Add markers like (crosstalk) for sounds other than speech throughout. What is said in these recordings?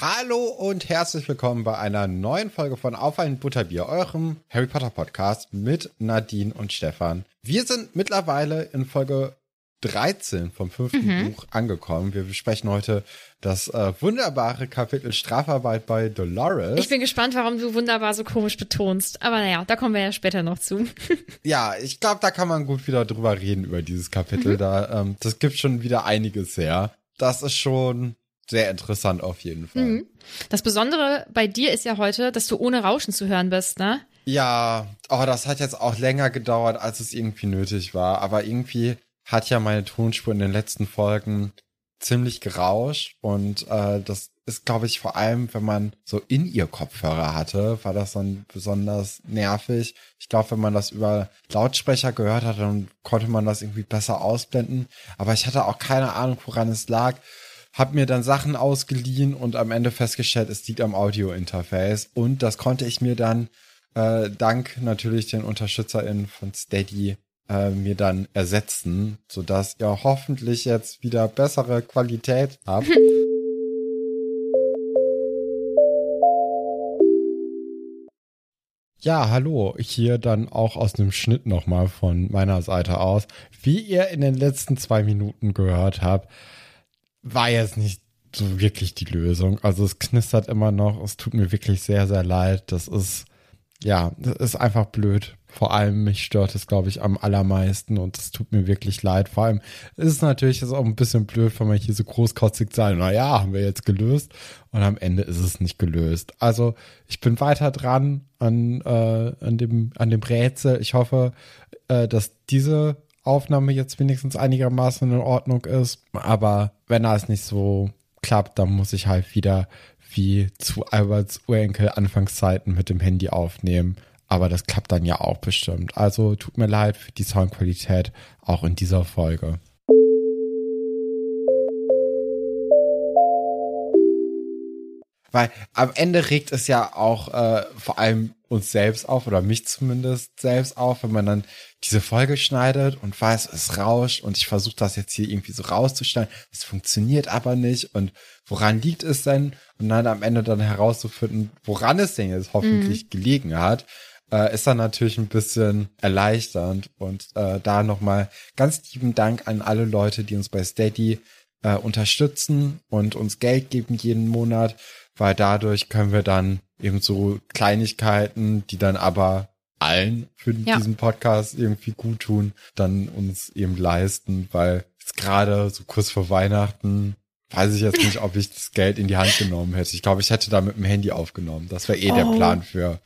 Hallo und herzlich willkommen bei einer neuen Folge von Auf ein Butterbier, eurem Harry Potter Podcast mit Nadine und Stefan. Wir sind mittlerweile in Folge 13 vom fünften Mhm. Buch angekommen. Wir besprechen heute das äh, wunderbare Kapitel Strafarbeit bei Dolores. Ich bin gespannt, warum du wunderbar so komisch betonst. Aber naja, da kommen wir ja später noch zu. (laughs) ja, ich glaube, da kann man gut wieder drüber reden über dieses Kapitel. Mhm. Da, ähm, das gibt schon wieder einiges her. Das ist schon sehr interessant auf jeden Fall. Mhm. Das Besondere bei dir ist ja heute, dass du ohne Rauschen zu hören bist, ne? Ja, oh, das hat jetzt auch länger gedauert, als es irgendwie nötig war. Aber irgendwie hat ja meine Tonspur in den letzten Folgen ziemlich gerauscht. Und äh, das ist, glaube ich, vor allem, wenn man so in ihr Kopfhörer hatte, war das dann besonders nervig. Ich glaube, wenn man das über Lautsprecher gehört hat, dann konnte man das irgendwie besser ausblenden. Aber ich hatte auch keine Ahnung, woran es lag. Hab mir dann Sachen ausgeliehen und am Ende festgestellt, es liegt am Audio-Interface. Und das konnte ich mir dann äh, dank natürlich den UnterstützerInnen von Steady äh, mir dann ersetzen, sodass ihr hoffentlich jetzt wieder bessere Qualität habt. (laughs) Ja, hallo, hier dann auch aus dem Schnitt nochmal von meiner Seite aus. Wie ihr in den letzten zwei Minuten gehört habt, war jetzt nicht so wirklich die Lösung. Also es knistert immer noch, es tut mir wirklich sehr, sehr leid. Das ist, ja, das ist einfach blöd. Vor allem mich stört es, glaube ich, am allermeisten und es tut mir wirklich leid. Vor allem ist es natürlich jetzt auch ein bisschen blöd, wenn man hier so großkotzig sagt, na ja, haben wir jetzt gelöst und am Ende ist es nicht gelöst. Also ich bin weiter dran an, äh, an, dem, an dem Rätsel. Ich hoffe, äh, dass diese Aufnahme jetzt wenigstens einigermaßen in Ordnung ist. Aber wenn das nicht so klappt, dann muss ich halt wieder wie zu Alberts Urenkel Anfangszeiten mit dem Handy aufnehmen. Aber das klappt dann ja auch bestimmt. Also tut mir leid für die Soundqualität auch in dieser Folge. Weil am Ende regt es ja auch äh, vor allem uns selbst auf, oder mich zumindest selbst auf, wenn man dann diese Folge schneidet und weiß, es rauscht und ich versuche das jetzt hier irgendwie so rauszuschneiden. Es funktioniert aber nicht und woran liegt es denn? Und dann am Ende dann herauszufinden, woran es denn jetzt hoffentlich Mhm. gelegen hat, äh, ist dann natürlich ein bisschen erleichternd. Und äh, da nochmal ganz lieben Dank an alle Leute, die uns bei Steady äh, unterstützen und uns Geld geben jeden Monat, weil dadurch können wir dann eben so Kleinigkeiten, die dann aber allen für Ja. diesen Podcast irgendwie gut tun, dann uns eben leisten, weil jetzt gerade so kurz vor Weihnachten weiß ich jetzt nicht, ob ich das Geld in die Hand genommen hätte. Ich glaube, ich hätte da mit dem Handy aufgenommen. Das wäre eh der Oh. Plan für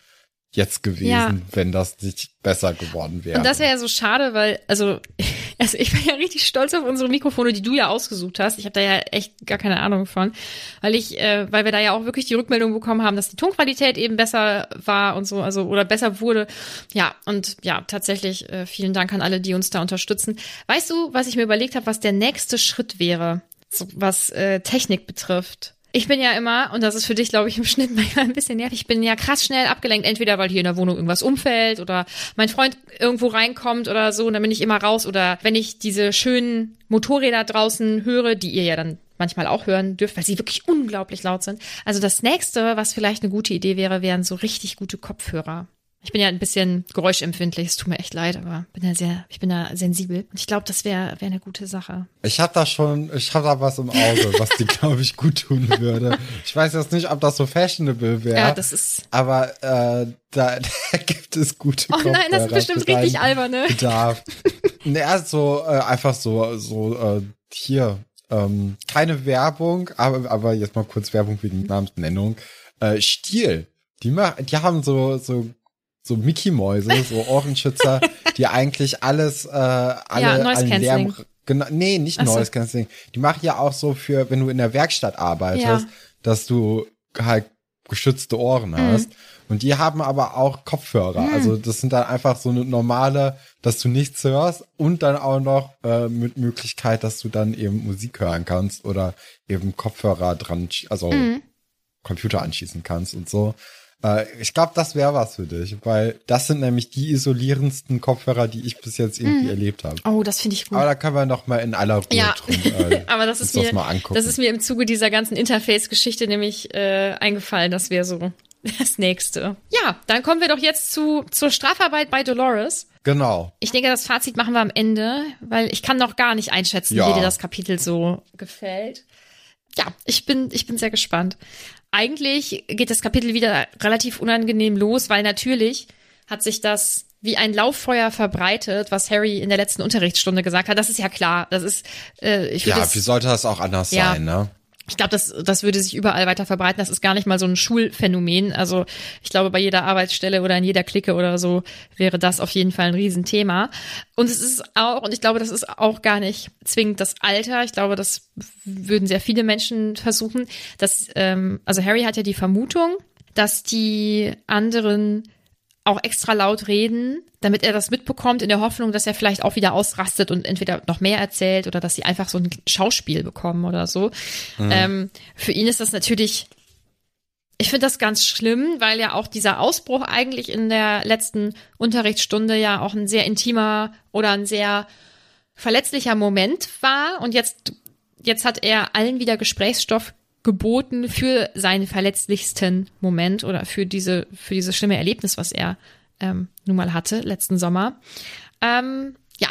jetzt gewesen, Ja. wenn das nicht besser geworden wäre. Und das wäre ja so schade, weil, also, (laughs) also ich war ja richtig stolz auf unsere Mikrofone, die du ja ausgesucht hast. Ich habe da ja echt gar keine Ahnung von, weil ich, äh, weil wir da ja auch wirklich die Rückmeldung bekommen haben, dass die Tonqualität eben besser war und so, also oder besser wurde. Ja, und ja, tatsächlich äh, vielen Dank an alle, die uns da unterstützen. Weißt du, was ich mir überlegt habe, was der nächste Schritt wäre, so, was äh, Technik betrifft? Ich bin ja immer, und das ist für dich, glaube ich, im Schnitt (laughs) manchmal ein bisschen nervig, ich bin ja krass schnell abgelenkt, entweder weil hier in der Wohnung irgendwas umfällt oder mein Freund irgendwo reinkommt oder so, und dann bin ich immer raus. Oder wenn ich diese schönen Motorräder draußen höre, die ihr ja dann manchmal auch hören dürft, weil sie wirklich unglaublich laut sind. Also das nächste, was vielleicht eine gute Idee wäre, wären so richtig gute Kopfhörer. Ich bin ja ein bisschen geräuschempfindlich, es tut mir echt leid, aber bin ja sehr, ich bin da sensibel. Und ich glaube, das wäre wäre eine gute Sache. Ich habe da schon, ich habe da was im Auge, was dir, (laughs) glaube ich, gut tun würde. Ich weiß jetzt nicht, ob das so fashionable wäre. Ja, das ist. Aber äh, da, (laughs) da gibt es gute Oh nein, das ist bestimmt richtig albern, ne? Bedarf. (laughs) naja, so äh, einfach so, so äh, hier. Ähm, keine Werbung, aber, aber jetzt mal kurz Werbung wegen Namensnennung. Äh, Stiel. Die, die haben so, so so Mickey-Mäuse, so Ohrenschützer, (laughs) die eigentlich alles, äh, alle, Ja, allen. Lärm, genau, nee, nicht Ach. Noise Cancelling. Die machen ja auch so für, wenn du in der Werkstatt arbeitest, Ja. dass du halt geschützte Ohren Mhm. hast. Und die haben aber auch Kopfhörer. Also das sind dann einfach so eine normale, dass du nichts hörst und dann auch noch äh, mit Möglichkeit, dass du dann eben Musik hören kannst oder eben Kopfhörer dran, also Mhm. Computer anschließen kannst und so. Äh, ich glaube, das wäre was für dich, weil das sind nämlich die isolierendsten Kopfhörer, die ich bis jetzt irgendwie erlebt habe. Oh, das finde ich gut. Aber da können wir noch mal in aller Ruhe Ja, drum, äh, (laughs) aber das ist mir, das mal angucken. das ist mir im Zuge dieser ganzen Interface-Geschichte nämlich äh, eingefallen. Das wäre so (laughs) das nächste. Ja, dann kommen wir doch jetzt zu zur Strafarbeit bei Dolores. genau. Ich denke, das Fazit machen wir am Ende, weil ich kann noch gar nicht einschätzen, Ja. wie dir das Kapitel so gefällt. Ja, ich bin, ich bin sehr gespannt. Eigentlich geht das Kapitel wieder relativ unangenehm los, weil natürlich hat sich das wie ein Lauffeuer verbreitet, was Harry in der letzten Unterrichtsstunde gesagt hat. Das ist ja klar. Das ist, äh, ich es- wie sollte das auch anders Ja. sein, ne? Ich glaube, das, das würde sich überall weiter verbreiten. Das ist gar nicht mal so ein Schulphänomen. Also ich glaube, bei jeder Arbeitsstelle oder in jeder Clique oder so wäre das auf jeden Fall ein Riesenthema. Und es ist auch, und ich glaube, das ist auch gar nicht zwingend das Alter. Ich glaube, das würden sehr viele Menschen versuchen. Dass, ähm, also Harry hat ja die Vermutung, dass die anderen auch extra laut reden, damit er das mitbekommt, in der Hoffnung, dass er vielleicht auch wieder ausrastet und entweder noch mehr erzählt oder dass sie einfach so ein Schauspiel bekommen oder so. Ähm, für ihn ist das natürlich, ich finde das ganz schlimm, weil ja auch dieser Ausbruch eigentlich in der letzten Unterrichtsstunde ja auch ein sehr intimer oder ein sehr verletzlicher Moment war und jetzt, jetzt hat er allen wieder Gesprächsstoff geboten für seinen verletzlichsten Moment oder für diese, für dieses schlimme Erlebnis, was er ähm, nun mal hatte letzten Sommer. Ähm, ja,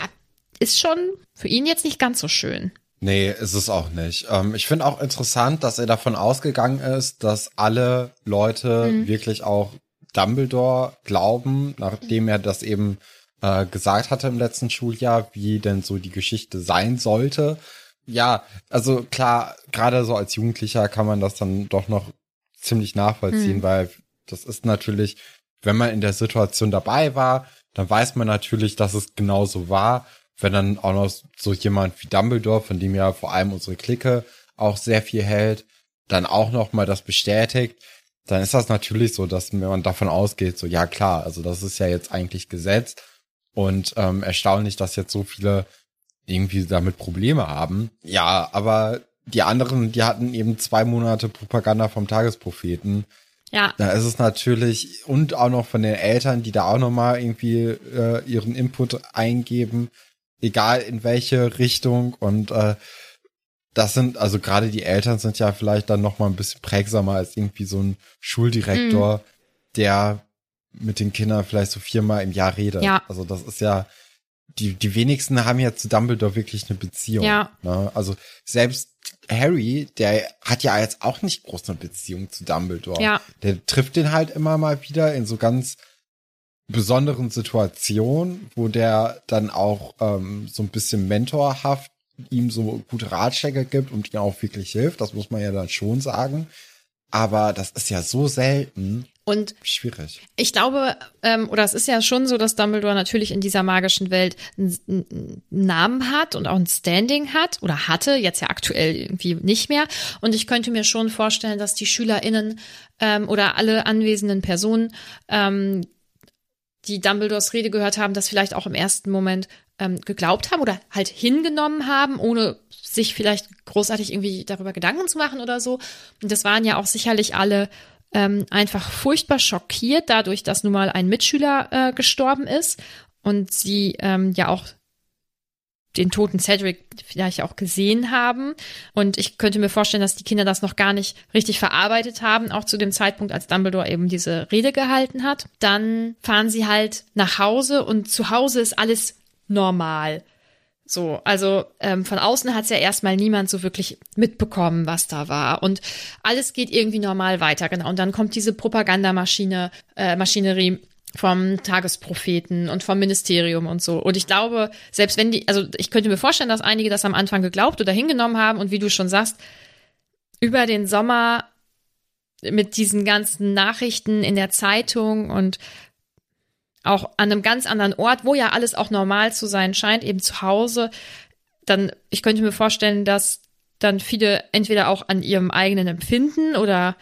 ist schon für ihn jetzt nicht ganz so schön. Nee, ist es auch nicht. Ähm, ich finde auch interessant, dass er davon ausgegangen ist, dass alle Leute Mhm. wirklich auch Dumbledore glauben, nachdem er das eben äh, gesagt hatte im letzten Schuljahr, wie denn so die Geschichte sein sollte. Ja, also klar, gerade so als Jugendlicher kann man das dann doch noch ziemlich nachvollziehen, weil das ist natürlich, wenn man in der Situation dabei war, dann weiß man natürlich, dass es genauso war. Wenn dann auch noch so jemand wie Dumbledore, von dem ja vor allem unsere Clique auch sehr viel hält, dann auch noch mal das bestätigt, dann ist das natürlich so, dass man davon ausgeht, so ja klar, also das ist ja jetzt eigentlich Gesetz und ähm, erstaunlich, dass jetzt so viele irgendwie damit Probleme haben. Ja, aber die anderen, die hatten eben zwei Monate Propaganda vom Tagespropheten. Ja, Da ist es natürlich und auch noch von den Eltern, die da auch noch mal irgendwie äh, ihren Input eingeben, egal in welche Richtung und äh, das sind also gerade die Eltern sind ja vielleicht dann noch mal ein bisschen prägsamer als irgendwie so ein Schuldirektor, der mit den Kindern vielleicht so viermal im Jahr redet. Ja. Also das ist ja die die wenigsten haben ja zu Dumbledore wirklich eine Beziehung. Ja. Ne? Also selbst Harry, der hat ja jetzt auch nicht groß eine Beziehung zu Dumbledore. Ja. Der trifft den halt immer mal wieder in so ganz besonderen Situationen, wo der dann auch ähm, so ein bisschen mentorhaft ihm so gute Ratschläge gibt und ihm auch wirklich hilft. Das muss man ja dann schon sagen. Aber das ist ja so selten. Und Schwierig. ich glaube, ähm, oder es ist ja schon so, dass Dumbledore natürlich in dieser magischen Welt einen, einen Namen hat und auch ein Standing hat oder hatte, jetzt ja aktuell irgendwie nicht mehr. Und ich könnte mir schon vorstellen, dass die SchülerInnen ähm, oder alle anwesenden Personen, ähm, die Dumbledores Rede gehört haben, das vielleicht auch im ersten Moment ähm, geglaubt haben oder halt hingenommen haben, ohne sich vielleicht großartig irgendwie darüber Gedanken zu machen oder so. Und das waren ja auch sicherlich alle ähm, einfach furchtbar schockiert dadurch, dass nun mal ein Mitschüler äh, gestorben ist und sie ähm, ja auch den toten Cedric vielleicht auch gesehen haben. Und ich könnte mir vorstellen, dass die Kinder das noch gar nicht richtig verarbeitet haben, auch zu dem Zeitpunkt, als Dumbledore eben diese Rede gehalten hat. Dann fahren sie halt nach Hause und zu Hause ist alles normal. So, also ähm, von außen hat es ja erstmal niemand so wirklich mitbekommen, was da war. Und alles geht irgendwie normal weiter, genau. Und dann kommt diese Propagandamaschine, äh, Maschinerie vom Tagespropheten und vom Ministerium und so. Und ich glaube, selbst wenn die, also ich könnte mir vorstellen, dass einige das am Anfang geglaubt oder hingenommen haben und wie du schon sagst, über den Sommer mit diesen ganzen Nachrichten in der Zeitung und auch an einem ganz anderen Ort, wo ja alles auch normal zu sein scheint, eben zu Hause, dann, ich könnte mir vorstellen, dass dann viele entweder auch an ihrem eigenen Empfinden oder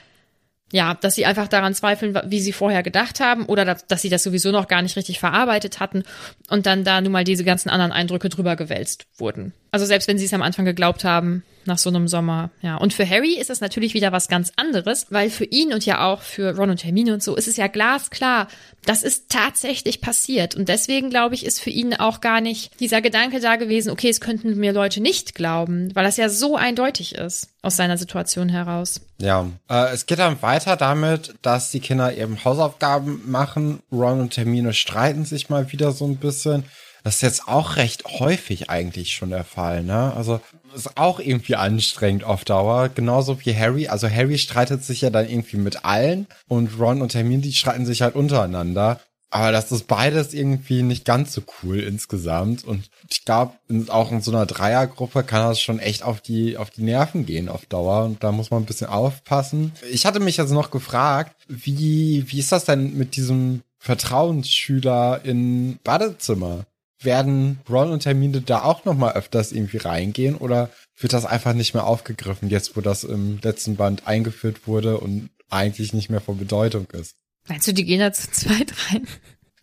ja, dass sie einfach daran zweifeln, wie sie vorher gedacht haben oder dass, dass sie das sowieso noch gar nicht richtig verarbeitet hatten und dann da nun mal diese ganzen anderen Eindrücke drüber gewälzt wurden. Also selbst wenn sie es am Anfang geglaubt haben, nach so einem Sommer, ja. Und für Harry ist es natürlich wieder was ganz anderes, weil für ihn und ja auch für Ron und Hermine und so ist es ja glasklar, das ist tatsächlich passiert. Und deswegen, glaube ich, ist für ihn auch gar nicht dieser Gedanke da gewesen, okay, es könnten mir Leute nicht glauben, weil das ja so eindeutig ist aus seiner Situation heraus. Ja, äh, es geht dann weiter damit, dass die Kinder eben Hausaufgaben machen. Ron und Hermine streiten sich mal wieder so ein bisschen. Das ist jetzt auch recht häufig eigentlich schon der Fall, ne? Also ist auch irgendwie anstrengend auf Dauer, genauso wie Harry. Also Harry streitet sich ja dann irgendwie mit allen und Ron und Hermine, die streiten sich halt untereinander. Aber das ist beides irgendwie nicht ganz so cool insgesamt. Und ich glaube, auch in so einer Dreiergruppe kann das schon echt auf die, auf die Nerven gehen auf Dauer. Und da muss man ein bisschen aufpassen. Ich hatte mich jetzt noch gefragt, wie, wie ist das denn mit diesem Vertrauensschüler in Badezimmer? Werden Ron und Hermine da auch noch mal öfters irgendwie reingehen oder wird das einfach nicht mehr aufgegriffen, jetzt wo das im letzten Band eingeführt wurde und eigentlich nicht mehr von Bedeutung ist? Meinst du, die gehen da zu zweit rein?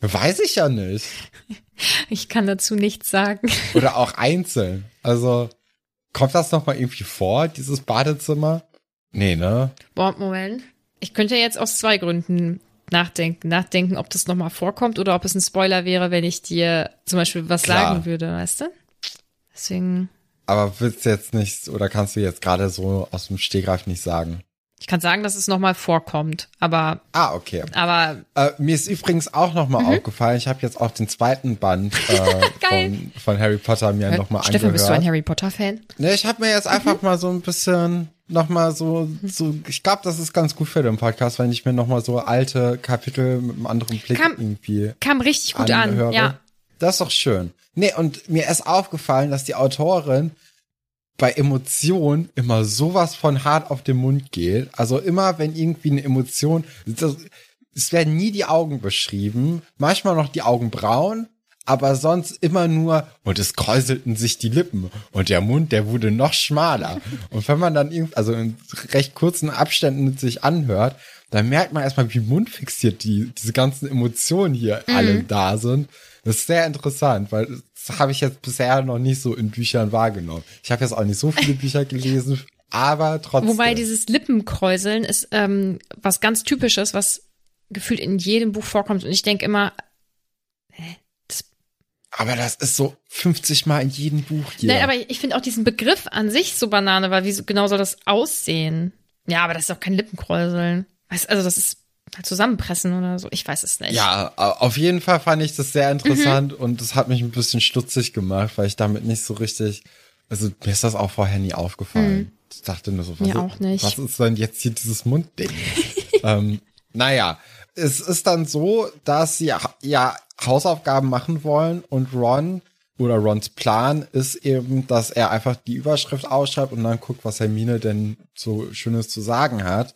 Weiß ich ja nicht. Ich kann dazu nichts sagen. Oder auch einzeln. Also kommt das noch mal irgendwie vor, dieses Badezimmer? Nee, ne? Boah, Moment. Ich könnte jetzt aus zwei Gründen nachdenken, nachdenken, ob das nochmal vorkommt oder ob es ein Spoiler wäre, wenn ich dir zum Beispiel was Klar. sagen würde, weißt du? Deswegen. Aber willst du jetzt nicht, oder kannst du jetzt gerade so aus dem Stegreif nicht sagen? Ich kann sagen, dass es nochmal vorkommt, aber. Ah, okay. Aber. Äh, mir ist übrigens auch nochmal Mhm. aufgefallen, ich habe jetzt auch den zweiten Band (laughs) äh, von, von Harry Potter mir nochmal angehört. Stefan, bist du ein Harry Potter-Fan? Ne, ich habe mir jetzt einfach mal so ein bisschen nochmal so, so, ich glaube, das ist ganz gut für den Podcast, wenn ich mir nochmal so alte Kapitel mit einem anderen Blick Kam- irgendwie Kam richtig gut an, anhöre. ja. Das ist doch schön. Nee, und mir ist aufgefallen, dass die Autorin bei Emotionen immer sowas von hart auf den Mund geht. Also immer, wenn irgendwie eine Emotion, das, es werden nie die Augen beschrieben, manchmal noch die Augenbrauen, aber sonst immer nur, und es kräuselten sich die Lippen und der Mund, der wurde noch schmaler. Und wenn man dann irgendwie, also in recht kurzen Abständen sich anhört, dann merkt man erstmal, wie mundfixiert die, diese ganzen Emotionen hier alle da sind. Das ist sehr interessant, weil das habe ich jetzt bisher noch nicht so in Büchern wahrgenommen. Ich habe jetzt auch nicht so viele Bücher gelesen, aber trotzdem. Wobei dieses Lippenkräuseln ist ähm, was ganz Typisches, was gefühlt in jedem Buch vorkommt. Und ich denke immer, aber das ist so 50 Mal in jedem Buch hier. nein, aber ich finde auch diesen Begriff an sich so Banane, weil wie so, genau soll das aussehen? Ja, aber das ist doch kein Lippenkräuseln. Weißt, also das ist zusammenpressen oder so. Ich weiß es nicht. Ja, auf jeden Fall fand ich das sehr interessant Mhm. und das hat mich ein bisschen stutzig gemacht, weil ich damit nicht so richtig, also mir ist das auch vorher nie aufgefallen. Ich dachte nur so, was, ist, auch nicht. was ist denn jetzt hier dieses Mundding? (laughs) ähm, naja, es ist dann so, dass sie ja- ja Hausaufgaben machen wollen und Ron oder Rons Plan ist eben, dass er einfach die Überschrift ausschreibt und dann guckt, was Hermine denn so Schönes zu sagen hat.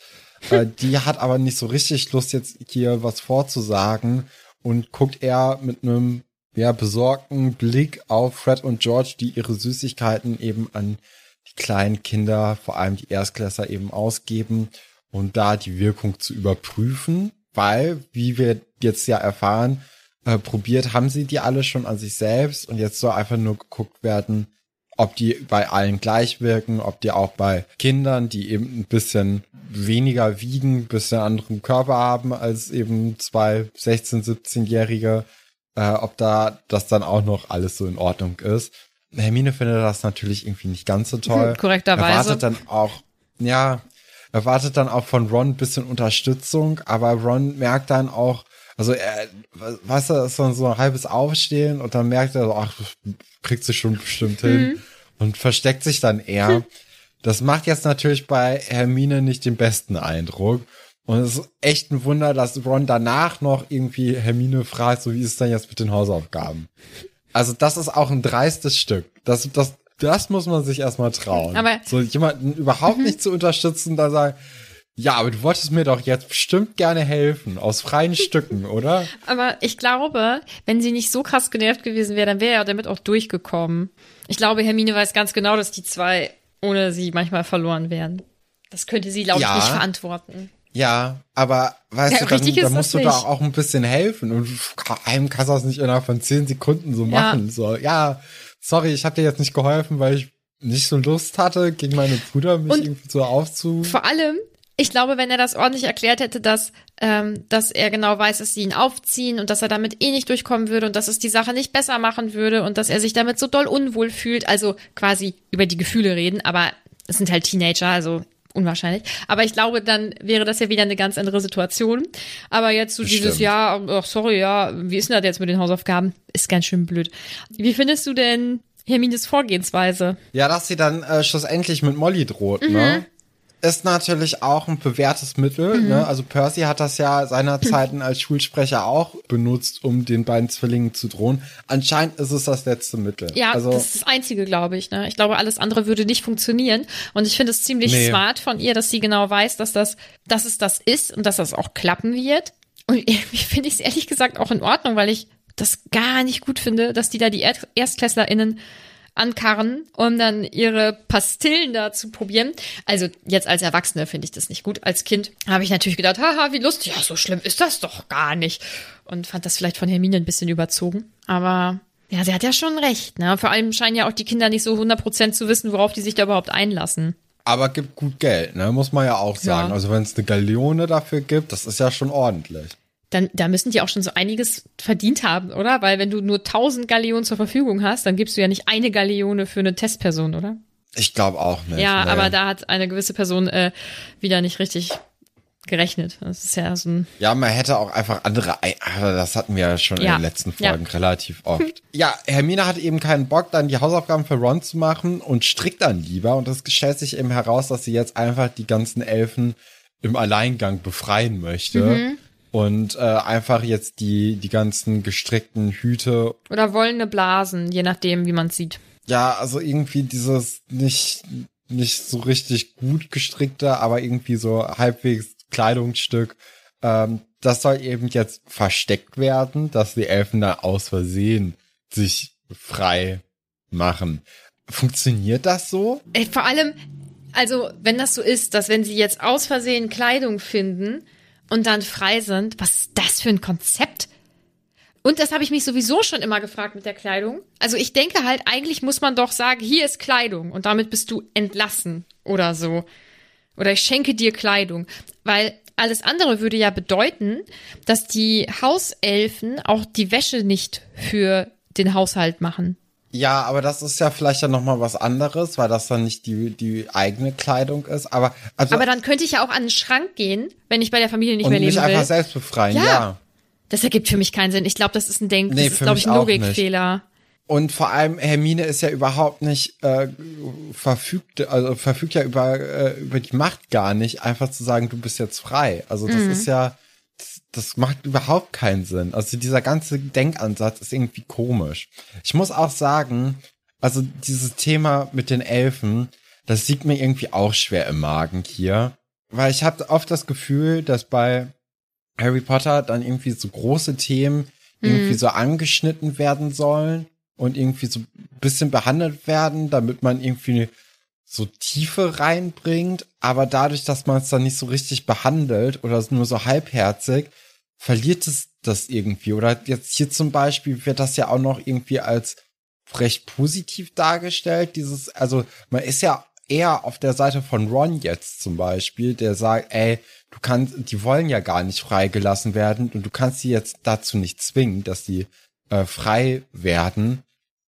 Äh, die hat aber nicht so richtig Lust, jetzt hier was vorzusagen. Und guckt eher mit einem ja, besorgten Blick auf Fred und George, die ihre Süßigkeiten eben an die kleinen Kinder, vor allem die Erstklässler eben ausgeben. Und da die Wirkung zu überprüfen, weil, wie wir jetzt ja erfahren, äh, probiert haben sie die alle schon an sich selbst. Und jetzt soll einfach nur geguckt werden, ob die bei allen gleich wirken, ob die auch bei Kindern, die eben ein bisschen weniger wiegen, ein bisschen anderen Körper haben als eben zwei 16-, 17-Jährige, äh, ob da das dann auch noch alles so in Ordnung ist. Hermine findet das natürlich irgendwie nicht ganz so toll. (laughs) Korrekterweise. Erwartet dann auch, ja, erwartet dann auch von Ron ein bisschen Unterstützung, aber Ron merkt dann auch, also er, weißt du, so ein halbes Aufstehen und dann merkt er ach, kriegt sie schon bestimmt hin Mhm. Und versteckt sich dann eher. Das macht jetzt natürlich bei Hermine nicht den besten Eindruck. Und es ist echt ein Wunder, dass Ron danach noch irgendwie Hermine fragt, so wie ist es denn jetzt mit den Hausaufgaben? Also das ist auch ein dreistes Stück. Das, das, das muss man sich erstmal trauen. Aber- so jemanden überhaupt nicht zu unterstützen, da sagen, ja, aber du wolltest mir doch jetzt bestimmt gerne helfen, aus freien Stücken, (laughs) oder? Aber ich glaube, wenn sie nicht so krass genervt gewesen wäre, dann wäre er damit auch durchgekommen. Ich glaube, Hermine weiß ganz genau, dass die zwei ohne sie manchmal verloren wären. Das könnte sie, glaube Ja. ich, nicht verantworten. Ja, aber weißt Ja, du, dann, dann musst du nicht. da auch ein bisschen helfen und einem kannst du das nicht innerhalb von zehn Sekunden so Ja. machen. So, ja, sorry, ich habe dir jetzt nicht geholfen, weil ich nicht so Lust hatte, gegen meine Brüder mich Und irgendwie so aufzu. Vor allem, ich glaube, wenn er das ordentlich erklärt hätte, dass, ähm, dass er genau weiß, dass sie ihn aufziehen und dass er damit eh nicht durchkommen würde und dass es die Sache nicht besser machen würde und dass er sich damit so doll unwohl fühlt, also quasi über die Gefühle reden, aber es sind halt Teenager, also unwahrscheinlich. Aber ich glaube, dann wäre das ja wieder eine ganz andere Situation. Aber jetzt so dieses Stimmt. Ja, ach sorry, ja, wie ist denn das jetzt mit den Hausaufgaben? Ist ganz schön blöd. Wie findest du denn Hermines Vorgehensweise? Ja, dass sie dann äh, schlussendlich mit Molly droht, Mhm. ne? Ist natürlich auch ein bewährtes Mittel, Mhm. ne? Also Percy hat das ja seinerzeiten (laughs) als Schulsprecher auch benutzt, um den beiden Zwillingen zu drohen. Anscheinend ist es das letzte Mittel. Ja, also, das ist das Einzige, glaube ich. Ne? Ich glaube, alles andere würde nicht funktionieren. Und ich finde es ziemlich Nee. smart von ihr, dass sie genau weiß, dass das, dass es das ist und dass das auch klappen wird. Und (laughs) irgendwie finde ich es ehrlich gesagt auch in Ordnung, weil ich das gar nicht gut finde, dass die da die ErstklässlerInnen ankarren, um dann ihre Pastillen da zu probieren. Also jetzt als Erwachsene finde ich das nicht gut. Als Kind habe ich natürlich gedacht, haha, wie lustig. Ja, so schlimm ist das doch gar nicht. Und fand das vielleicht von Hermine ein bisschen überzogen. Aber ja, sie hat ja schon recht. Ne? Vor allem scheinen ja auch die Kinder nicht so 100% zu wissen, worauf die sich da überhaupt einlassen. aber gibt gut Geld, ne? Muss man ja auch sagen. Ja. Also wenn es eine Galeone dafür gibt, das ist ja schon ordentlich. Dann, da müssen die auch schon so einiges verdient haben, oder? Weil wenn du nur 1000 Galeonen zur Verfügung hast, dann gibst du ja nicht eine Galeone für eine Testperson, oder? Ich glaube auch nicht. ja, nee. aber da hat eine gewisse Person äh, wieder nicht richtig gerechnet. Das ist ja so ein Ja, man hätte auch einfach andere, Ei- aber das hatten wir ja schon Ja. in den letzten Ja. Folgen relativ oft. ja, Hermine hat eben keinen Bock, dann die Hausaufgaben für Ron zu machen und strickt dann lieber. Und es stellt sich eben heraus, dass sie jetzt einfach die ganzen Elfen im Alleingang befreien möchte. Mhm. Und äh, einfach jetzt die, die ganzen gestrickten Hüte oder wollene Blasen, je nachdem, wie man sieht. ja, also irgendwie dieses nicht, nicht so richtig gut gestrickte, aber irgendwie so halbwegs Kleidungsstück, ähm, das soll eben jetzt versteckt werden, dass die Elfen da aus Versehen sich frei machen. Funktioniert das so? Ey, vor allem, also wenn das so ist, dass wenn sie jetzt aus Versehen Kleidung finden und dann frei sind, was ist das für ein Konzept? Und das habe ich mich sowieso schon immer gefragt mit der Kleidung. Also ich denke halt, eigentlich muss man doch sagen, hier ist Kleidung und damit bist du entlassen oder so. Oder ich schenke dir Kleidung. Weil alles andere würde ja bedeuten, dass die Hauselfen auch die Wäsche nicht für den Haushalt machen. Ja, aber das ist ja vielleicht dann nochmal was anderes, weil das dann nicht die, die eigene Kleidung ist. Aber, also, Aber dann könnte ich ja auch an den Schrank gehen, wenn ich bei der Familie nicht und mehr leben mich einfach will. selbst befreien, Ja. ja. Das ergibt für mich keinen Sinn. Ich glaube, das ist ein Denk, Nee, das ist, glaube ich, ein. Logikfehler. Und vor allem Hermine ist ja überhaupt nicht äh, verfügt, also verfügt ja über äh, über die Macht gar nicht, einfach zu sagen, du bist jetzt frei. Also das ist ja, das, macht überhaupt keinen Sinn. Also dieser ganze Denkansatz ist irgendwie komisch. Ich muss auch sagen, also dieses Thema mit den Elfen, das liegt mir irgendwie auch schwer im Magen hier, weil ich habe oft das Gefühl, dass bei Harry Potter dann irgendwie so große Themen irgendwie so angeschnitten werden sollen und irgendwie so ein bisschen behandelt werden, damit man irgendwie so Tiefe reinbringt, aber dadurch, dass man es dann nicht so richtig behandelt oder nur so halbherzig, verliert es das irgendwie. Oder jetzt hier zum Beispiel wird das ja auch noch irgendwie als recht positiv dargestellt. Dieses, also man ist ja eher auf der Seite von Ron jetzt zum Beispiel, der sagt, ey, du kannst, die wollen ja gar nicht freigelassen werden und du kannst sie jetzt dazu nicht zwingen, dass die äh, frei werden.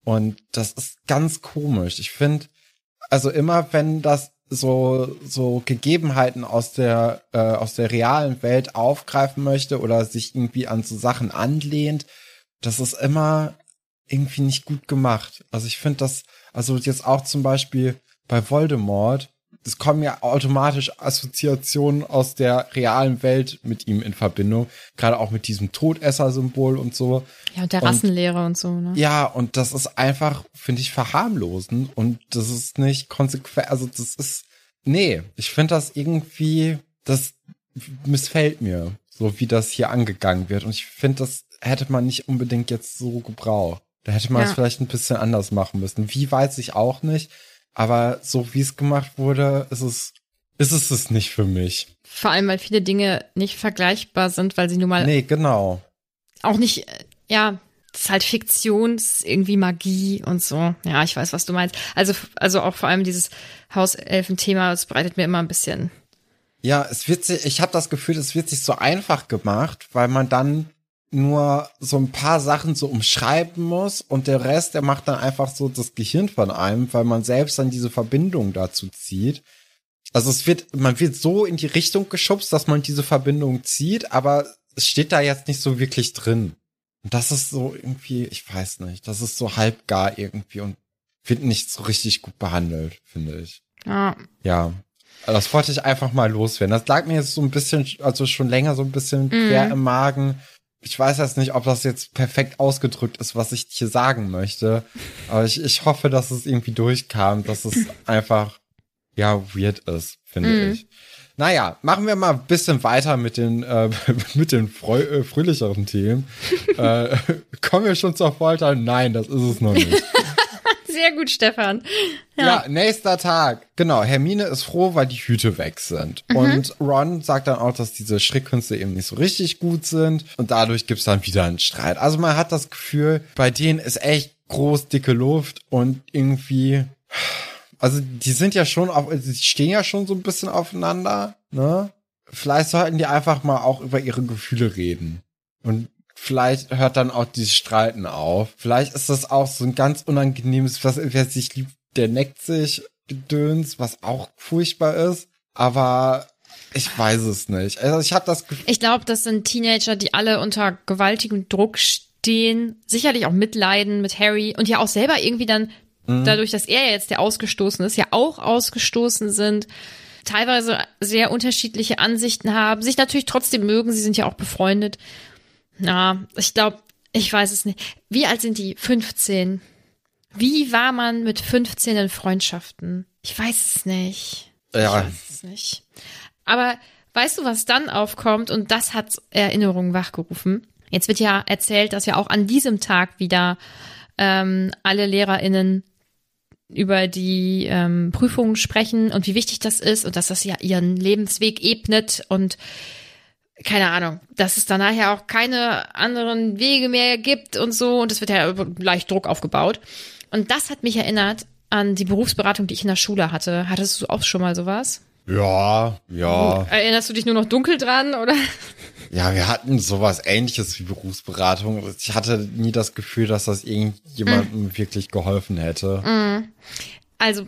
Und das ist ganz komisch. Ich finde, also immer wenn das so so Gegebenheiten aus der äh, aus der realen Welt aufgreifen möchte oder sich irgendwie an so Sachen anlehnt, das ist immer irgendwie nicht gut gemacht. Also ich finde das, also jetzt auch zum Beispiel bei Voldemort, es kommen ja automatisch Assoziationen aus der realen Welt mit ihm in Verbindung, gerade auch mit diesem Todesser-Symbol und so. Ja, und der Und- Rassenlehre und so, ne? Ja, und das ist einfach, finde ich, verharmlosen und das ist nicht konsequent, also das ist, nee, ich finde das irgendwie, das missfällt mir, so wie das hier angegangen wird und ich finde, das hätte man nicht unbedingt jetzt so gebraucht. Da hätte man es Ja. vielleicht ein bisschen anders machen müssen. Wie weiß ich auch nicht, aber so wie es gemacht wurde, ist es, ist es es nicht für mich. Vor allem, weil viele Dinge nicht vergleichbar sind, weil sie nun mal Nee, genau. auch nicht, äh, ja, das ist halt Fiktion, das ist irgendwie Magie und so. Ja, ich weiß, was du meinst. Also, also auch vor allem dieses Hauselfen-Thema, das bereitet mir immer ein bisschen. Ja, es wird sich, ich habe das Gefühl, es wird sich so einfach gemacht, weil man dann nur so ein paar Sachen so umschreiben muss und der Rest, der macht dann einfach so das Gehirn von einem, weil man selbst dann diese Verbindung dazu zieht. Also es wird, man wird so in die Richtung geschubst, dass man diese Verbindung zieht, aber es steht da jetzt nicht so wirklich drin. Und das ist so irgendwie, ich weiß nicht, das ist so halbgar irgendwie und wird nicht so richtig gut behandelt, finde ich. Ja, Ja. Das wollte ich einfach mal loswerden. Das lag mir jetzt so ein bisschen, also schon länger so ein bisschen quer im Magen. Ich weiß jetzt nicht, ob das jetzt perfekt ausgedrückt ist, was ich hier sagen möchte. Aber ich, ich hoffe, dass es irgendwie durchkam, dass es einfach, ja, weird ist, finde ich. Naja, machen wir mal ein bisschen weiter mit den, äh, (laughs) mit den äh, fröhlicheren Themen. äh, (laughs) kommen wir schon zur Folter? Nein, das ist es noch nicht. (laughs) sehr gut, Stefan. Ja. nächster Tag. Genau, Hermine ist froh, weil die Hüte weg sind. Und Ron sagt dann auch, dass diese Schreckkünste eben nicht so richtig gut sind. Und dadurch gibt's dann wieder einen Streit. Also man hat das Gefühl, bei denen ist echt groß, dicke Luft und irgendwie. Also die sind ja schon auf, also die stehen ja schon so ein bisschen aufeinander, ne? Vielleicht sollten die einfach mal auch über ihre Gefühle reden. Und vielleicht hört dann auch dieses Streiten auf. Vielleicht ist das auch so ein ganz unangenehmes, was, wer sich liebt, der neckt sich, Gedöns, was auch furchtbar ist. Aber ich weiß es nicht. Also ich habe das Gefühl, Ich glaube, das sind Teenager, die alle unter gewaltigem Druck stehen, sicherlich auch mitleiden mit Harry und ja auch selber irgendwie dann, dadurch, dass er jetzt der Ausgestoßen ist, ja auch ausgestoßen sind, teilweise sehr unterschiedliche Ansichten haben, sich natürlich trotzdem mögen, sie sind ja auch befreundet. Na, ich glaube, ich weiß es nicht. Wie alt sind die? 15. Wie war man mit 15 in Freundschaften? Ich weiß es nicht. ja, Ich weiß es nicht. Aber weißt du, was dann aufkommt? Und das hat Erinnerungen wachgerufen. Jetzt wird ja erzählt, dass ja auch an diesem Tag wieder ähm, alle LehrerInnen über die ähm, Prüfungen sprechen und wie wichtig das ist und dass das ja ihren Lebensweg ebnet und keine Ahnung, dass es danach ja auch keine anderen Wege mehr gibt und so und es wird ja leicht Druck aufgebaut. Und das hat mich erinnert an die Berufsberatung, die ich in der Schule hatte. Hattest du auch schon mal sowas? ja, ja. Erinnerst du dich nur noch dunkel dran oder? Ja, wir hatten sowas ähnliches wie Berufsberatung. Ich hatte nie das Gefühl, dass das irgendjemandem wirklich geholfen hätte. Also,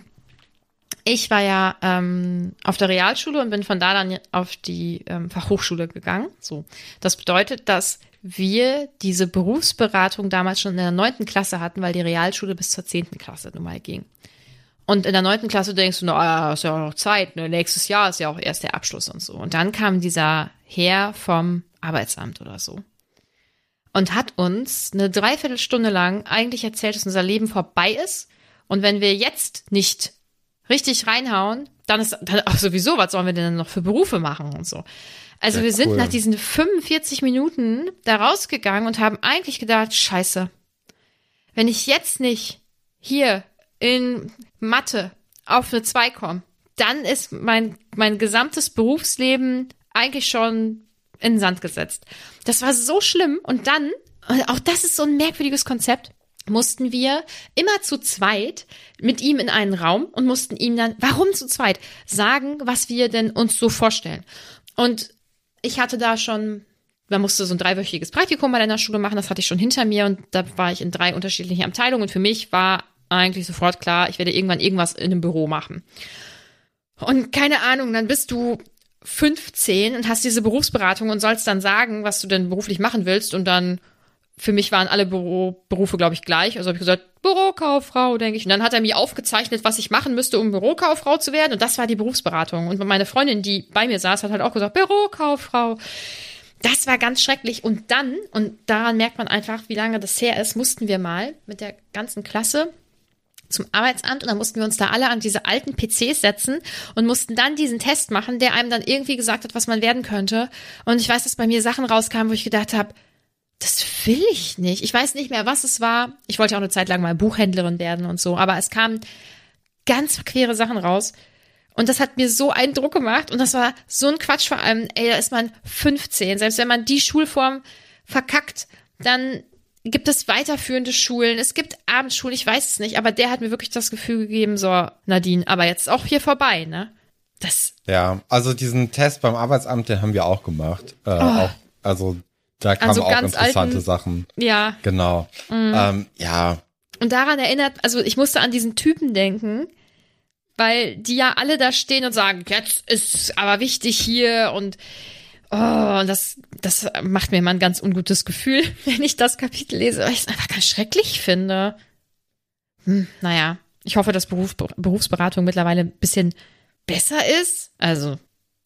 ich war ja ähm, auf der Realschule und bin von da dann auf die ähm, Fachhochschule gegangen. So, das bedeutet, dass wir diese Berufsberatung damals schon in der neunten Klasse hatten, weil die Realschule bis zur zehnten Klasse nun mal ging. Und in der neunten Klasse denkst du, na, ist ja noch Zeit, ne? nächstes Jahr ist ja auch erst der Abschluss und so. Und dann kam dieser Herr vom Arbeitsamt oder so und hat uns eine Dreiviertelstunde lang eigentlich erzählt, dass unser Leben vorbei ist. Und wenn wir jetzt nicht richtig reinhauen, dann ist dann auch sowieso, was sollen wir denn noch für Berufe machen und so. Also Ja, wir sind cool. nach diesen 45 Minuten da rausgegangen und haben eigentlich gedacht, scheiße, wenn ich jetzt nicht hier in Mathe auf eine 2 komme, dann ist mein, mein gesamtes Berufsleben eigentlich schon in den Sand gesetzt. Das war so schlimm. Und dann, auch das ist so ein merkwürdiges Konzept, mussten wir immer zu zweit mit ihm in einen Raum und mussten ihm dann, warum zu zweit, sagen, was wir denn uns so vorstellen. Und ich hatte da schon, man musste so ein dreiwöchiges Praktikum bei einer Schule machen, das hatte ich schon hinter mir und da war ich in drei unterschiedlichen Abteilungen und für mich war eigentlich sofort klar, ich werde irgendwann irgendwas in einem Büro machen. Und keine Ahnung, dann bist du 15 und hast diese Berufsberatung und sollst dann sagen, was du denn beruflich machen willst und dann für mich waren alle Büro, Berufe, glaube ich, gleich. Also habe ich gesagt, Bürokauffrau, denke ich. Und dann hat er mir aufgezeichnet, was ich machen müsste, um Bürokauffrau zu werden. Und das war die Berufsberatung. Und meine Freundin, die bei mir saß, hat halt auch gesagt, Bürokauffrau. Das war ganz schrecklich. Und dann, und daran merkt man einfach, wie lange das her ist, mussten wir mal mit der ganzen Klasse zum Arbeitsamt und dann mussten wir uns da alle an diese alten PCs setzen und mussten dann diesen Test machen, der einem dann irgendwie gesagt hat, was man werden könnte. Und ich weiß, dass bei mir Sachen rauskamen, wo ich gedacht habe, das will ich nicht. Ich weiß nicht mehr, was es war. Ich wollte auch eine Zeit lang mal Buchhändlerin werden und so, aber es kamen ganz verquere Sachen raus. Und das hat mir so einen Druck gemacht und das war so ein Quatsch vor allem, ey, da ist man 15. Selbst wenn man die Schulform verkackt, dann gibt es weiterführende Schulen, es gibt Abendschulen, ich weiß es nicht, aber der hat mir wirklich das Gefühl gegeben, so, Nadine, aber jetzt auch hier vorbei, ne? Das, Ja, also diesen Test beim Arbeitsamt, den haben wir auch gemacht. Äh, auch, also da kamen Also auch ganz interessante alten- Sachen. ja. Genau. Ähm, ja, Und daran erinnert, also ich musste an diesen Typen denken, weil die ja alle da stehen und sagen, jetzt ist aber wichtig hier und oh, das, das macht mir immer ein ganz ungutes Gefühl, (laughs) wenn ich das Kapitel lese, weil ich es einfach ganz schrecklich finde. Hm, naja, ich hoffe, dass Beruf, Berufsberatung mittlerweile ein bisschen besser ist. Also,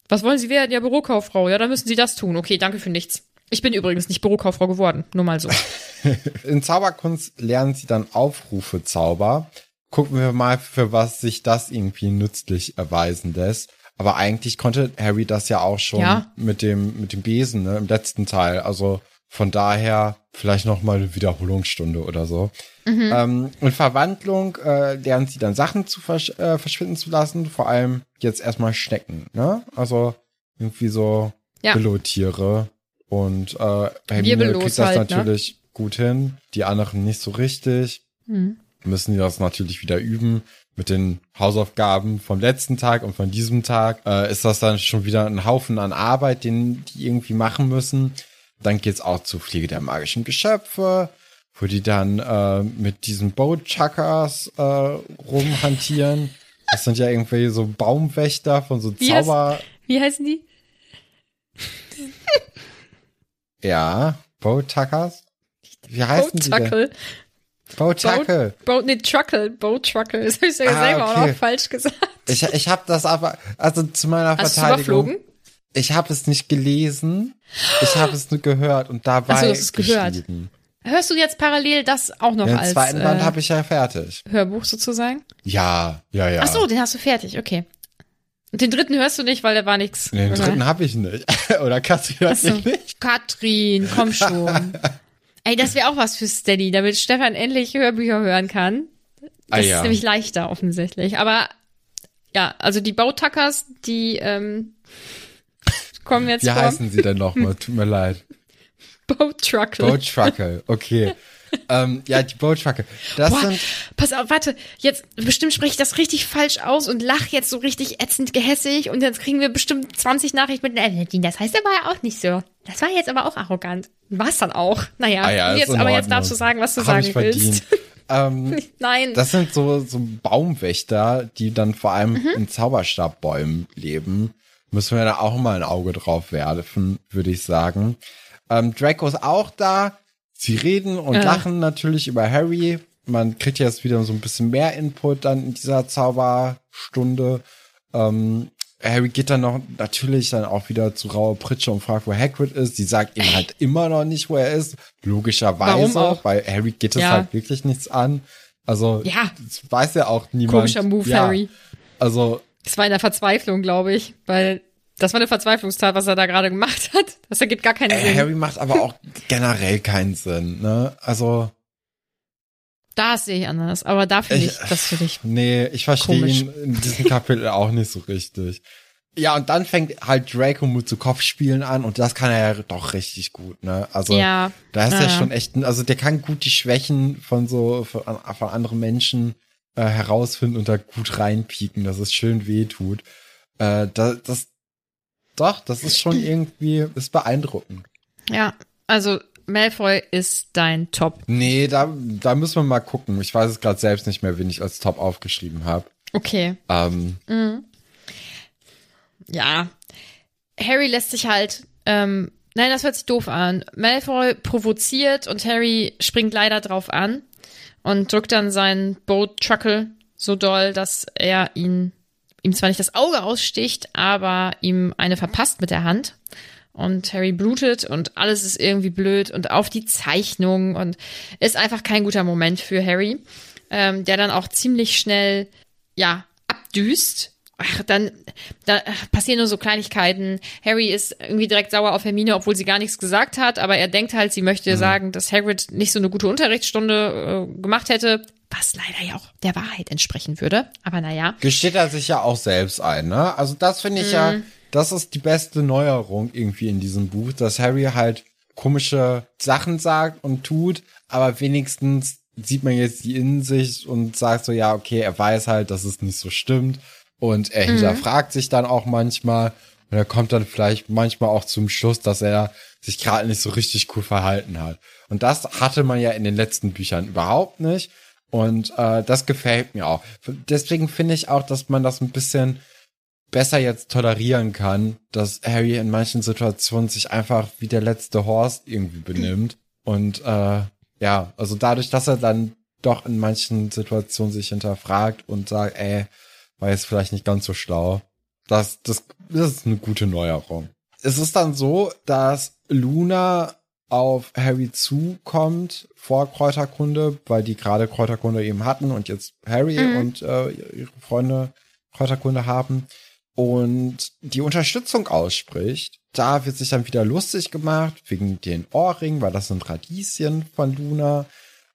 was wollen Sie werden? Ja, Bürokauffrau. Ja, dann müssen Sie das tun. Okay, danke für nichts. Ich bin übrigens nicht Bürokauffrau geworden. Nur mal so. (laughs) in Zauberkunst lernen sie dann Aufrufe Zauber. Gucken wir mal, für was sich das irgendwie nützlich erweisen lässt. Aber eigentlich konnte Harry das ja auch schon Ja. mit dem mit dem Besen ne, im letzten Teil. Also von daher vielleicht noch mal eine Wiederholungsstunde oder so. Ähm, in Verwandlung äh, lernen sie dann Sachen zu versch äh, verschwinden zu lassen. Vor allem jetzt erstmal Schnecken. Ne? Also irgendwie so Ja. Billotiere. Und äh, Hermine kriegt das halt, ne? natürlich gut hin. Die anderen nicht so richtig Hm. müssen die das natürlich wieder üben. Mit den Hausaufgaben vom letzten Tag und von diesem Tag äh, ist das dann schon wieder ein Haufen an Arbeit, den die irgendwie machen müssen. Dann geht's auch zur Pflege der magischen Geschöpfe, wo die dann äh, mit diesen Boatchuckers äh, rumhantieren. Das sind ja irgendwie so Baumwächter von so Wie heißt- Zauber... Wie heißen die? Ja, Boatchuckers? Wie heißen die denn? Boat-Truckle. Boatchuckle. Boat, nee, Truckle. Boat-Truckle. (laughs) Das habe ich ja Ah, selber auch okay. noch falsch gesagt. Ich, ich habe das aber, also zu meiner Hast Verteidigung. überflogen? Ich habe es nicht gelesen, ich habe es nur gehört und dabei Ach so, du hast es gehört. geschrieben. Hörst du jetzt parallel das auch noch Den als zweiten Band äh, habe ich ja fertig. Hörbuch sozusagen? Ja, ja, ja. Ach so, den hast du fertig, okay. Den dritten hörst du nicht, weil da war nichts. Den oder? dritten habe ich nicht. (laughs) Oder Katrin hat so. nicht. Katrin, komm (laughs) schon. Ey, das wäre auch was für Steady, damit Stefan endlich Hörbücher hören kann. Ah, Das ja. ist nämlich leichter offensichtlich. Aber ja, also die Bautackers, die ähm, kommen jetzt Wie vor. heißen sie denn nochmal? Tut mir leid. (laughs) Boat Truckle. Boat Truckle, okay. Ähm, ja, die Truckle. Das Boah, sind, pass auf, warte, jetzt bestimmt spreche ich das richtig falsch aus und lach jetzt so richtig ätzend gehässig und jetzt kriegen wir bestimmt 20 Nachrichten mit, äh, das heißt aber ja auch nicht so. Das war jetzt aber auch arrogant. War's dann auch. Naja, ah ja, jetzt, aber jetzt darfst du sagen, was du Hab sagen willst. (laughs) ähm, Nein. Das sind so, so Baumwächter, die dann vor allem Mhm. in Zauberstabbäumen leben. Müssen wir da auch mal ein Auge drauf werfen, würde ich sagen. Ähm, Draco ist auch da. Sie reden und Ja. lachen natürlich über Harry. Man kriegt jetzt wieder so ein bisschen mehr Input dann in dieser Zauberstunde. Ähm, Harry geht dann noch natürlich dann auch wieder zu Raue Pritsche und fragt, wo Hagrid ist. Sie sagt ihm halt immer noch nicht, wo er ist. Logischerweise, weil Harry geht es Ja. halt wirklich nichts an. Also, Ja. das weiß ja auch niemand. Komischer Move, ja. Harry. Also, Das war in der Verzweiflung, glaube ich, weil das war eine Verzweiflungstat, was er da gerade gemacht (laughs) hat. Das ergibt gar keinen Äh, Sinn. Harry macht aber auch generell keinen Sinn, ne? Also, Da sehe ich anders, aber da finde Ich- ich, das für dich. nee, ich verstehe ihn in diesem Kapitel (laughs) auch nicht so richtig. Ja, und dann fängt halt Draco mit so Kopfspielen an und das kann er ja doch richtig gut, ne? Also, Ja. da ist Ja, er schon echt, also der kann gut die Schwächen von so, von, von anderen Menschen äh, herausfinden und da gut reinpieken, dass es schön weh tut. Äh, da, das, doch, das ist schon irgendwie, ist beeindruckend. Ja, also Malfoy ist dein Top. Nee, da, da müssen wir mal gucken. Ich weiß es gerade selbst nicht mehr, wen ich als Top aufgeschrieben habe. Okay. Ähm, Ja. Harry lässt sich halt, ähm, nein, das hört sich doof an. Malfoy provoziert und Harry springt leider drauf an und drückt dann seinen Boat Truckle so doll, dass er ihn, ihm zwar nicht das Auge aussticht, aber ihm eine verpasst mit der Hand. Und Harry blutet und alles ist irgendwie blöd und auf die Zeichnung und ist einfach kein guter Moment für Harry, ähm, der dann auch ziemlich schnell, ja, abdüst. Ach, dann, da passieren nur so Kleinigkeiten. Harry ist irgendwie direkt sauer auf Hermine, obwohl sie gar nichts gesagt hat, aber er denkt halt, sie möchte sagen, dass Hagrid nicht so eine gute Unterrichtsstunde äh, gemacht hätte, was leider ja auch der Wahrheit entsprechen würde. Aber naja. gesteht er sich ja auch selbst ein, ne? Also das finde ich ja, das ist die beste Neuerung irgendwie in diesem Buch, dass Harry halt komische Sachen sagt und tut, aber wenigstens sieht man jetzt die Innensicht und sagt so, ja, okay, er weiß halt, dass es nicht so stimmt und er hinterfragt sich dann auch manchmal und er kommt dann vielleicht manchmal auch zum Schluss, dass er sich gerade nicht so richtig cool verhalten hat. Und das hatte man ja in den letzten Büchern überhaupt nicht. Und äh, das gefällt mir auch. Deswegen finde ich auch, dass man das ein bisschen besser jetzt tolerieren kann, dass Harry in manchen Situationen sich einfach wie der letzte Horst irgendwie benimmt. Und äh, ja, also dadurch, dass er dann doch in manchen Situationen sich hinterfragt und sagt, ey, war jetzt vielleicht nicht ganz so schlau. Das, das, das ist eine gute Neuerung. Es ist dann so, dass Luna auf Harry zukommt vor Kräuterkunde, weil die gerade Kräuterkunde eben hatten und jetzt Harry und äh, ihre Freunde Kräuterkunde haben und die Unterstützung ausspricht. Da wird sich dann wieder lustig gemacht wegen den Ohrringen, weil das sind Radieschen von Luna.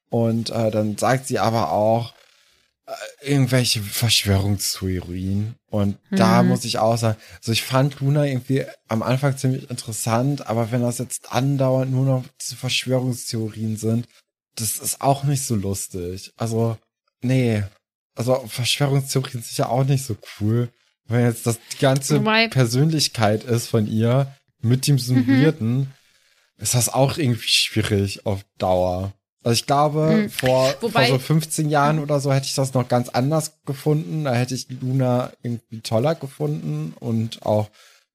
Und äh, dann sagt sie aber auch irgendwelche Verschwörungstheorien. Und da muss ich auch sagen, also ich fand Luna irgendwie am Anfang ziemlich interessant, aber wenn das jetzt andauernd nur noch Verschwörungstheorien sind, das ist auch nicht so lustig. Also, nee. Also Verschwörungstheorien sind ja auch nicht so cool. Wenn jetzt das die ganze Wobei- Persönlichkeit ist von ihr mit dem Weirden, ist das auch irgendwie schwierig auf Dauer. Also ich glaube, vor, Wobei- vor so 15 Jahren oder so hätte ich das noch ganz anders gefunden. Da hätte ich Luna irgendwie toller gefunden und auch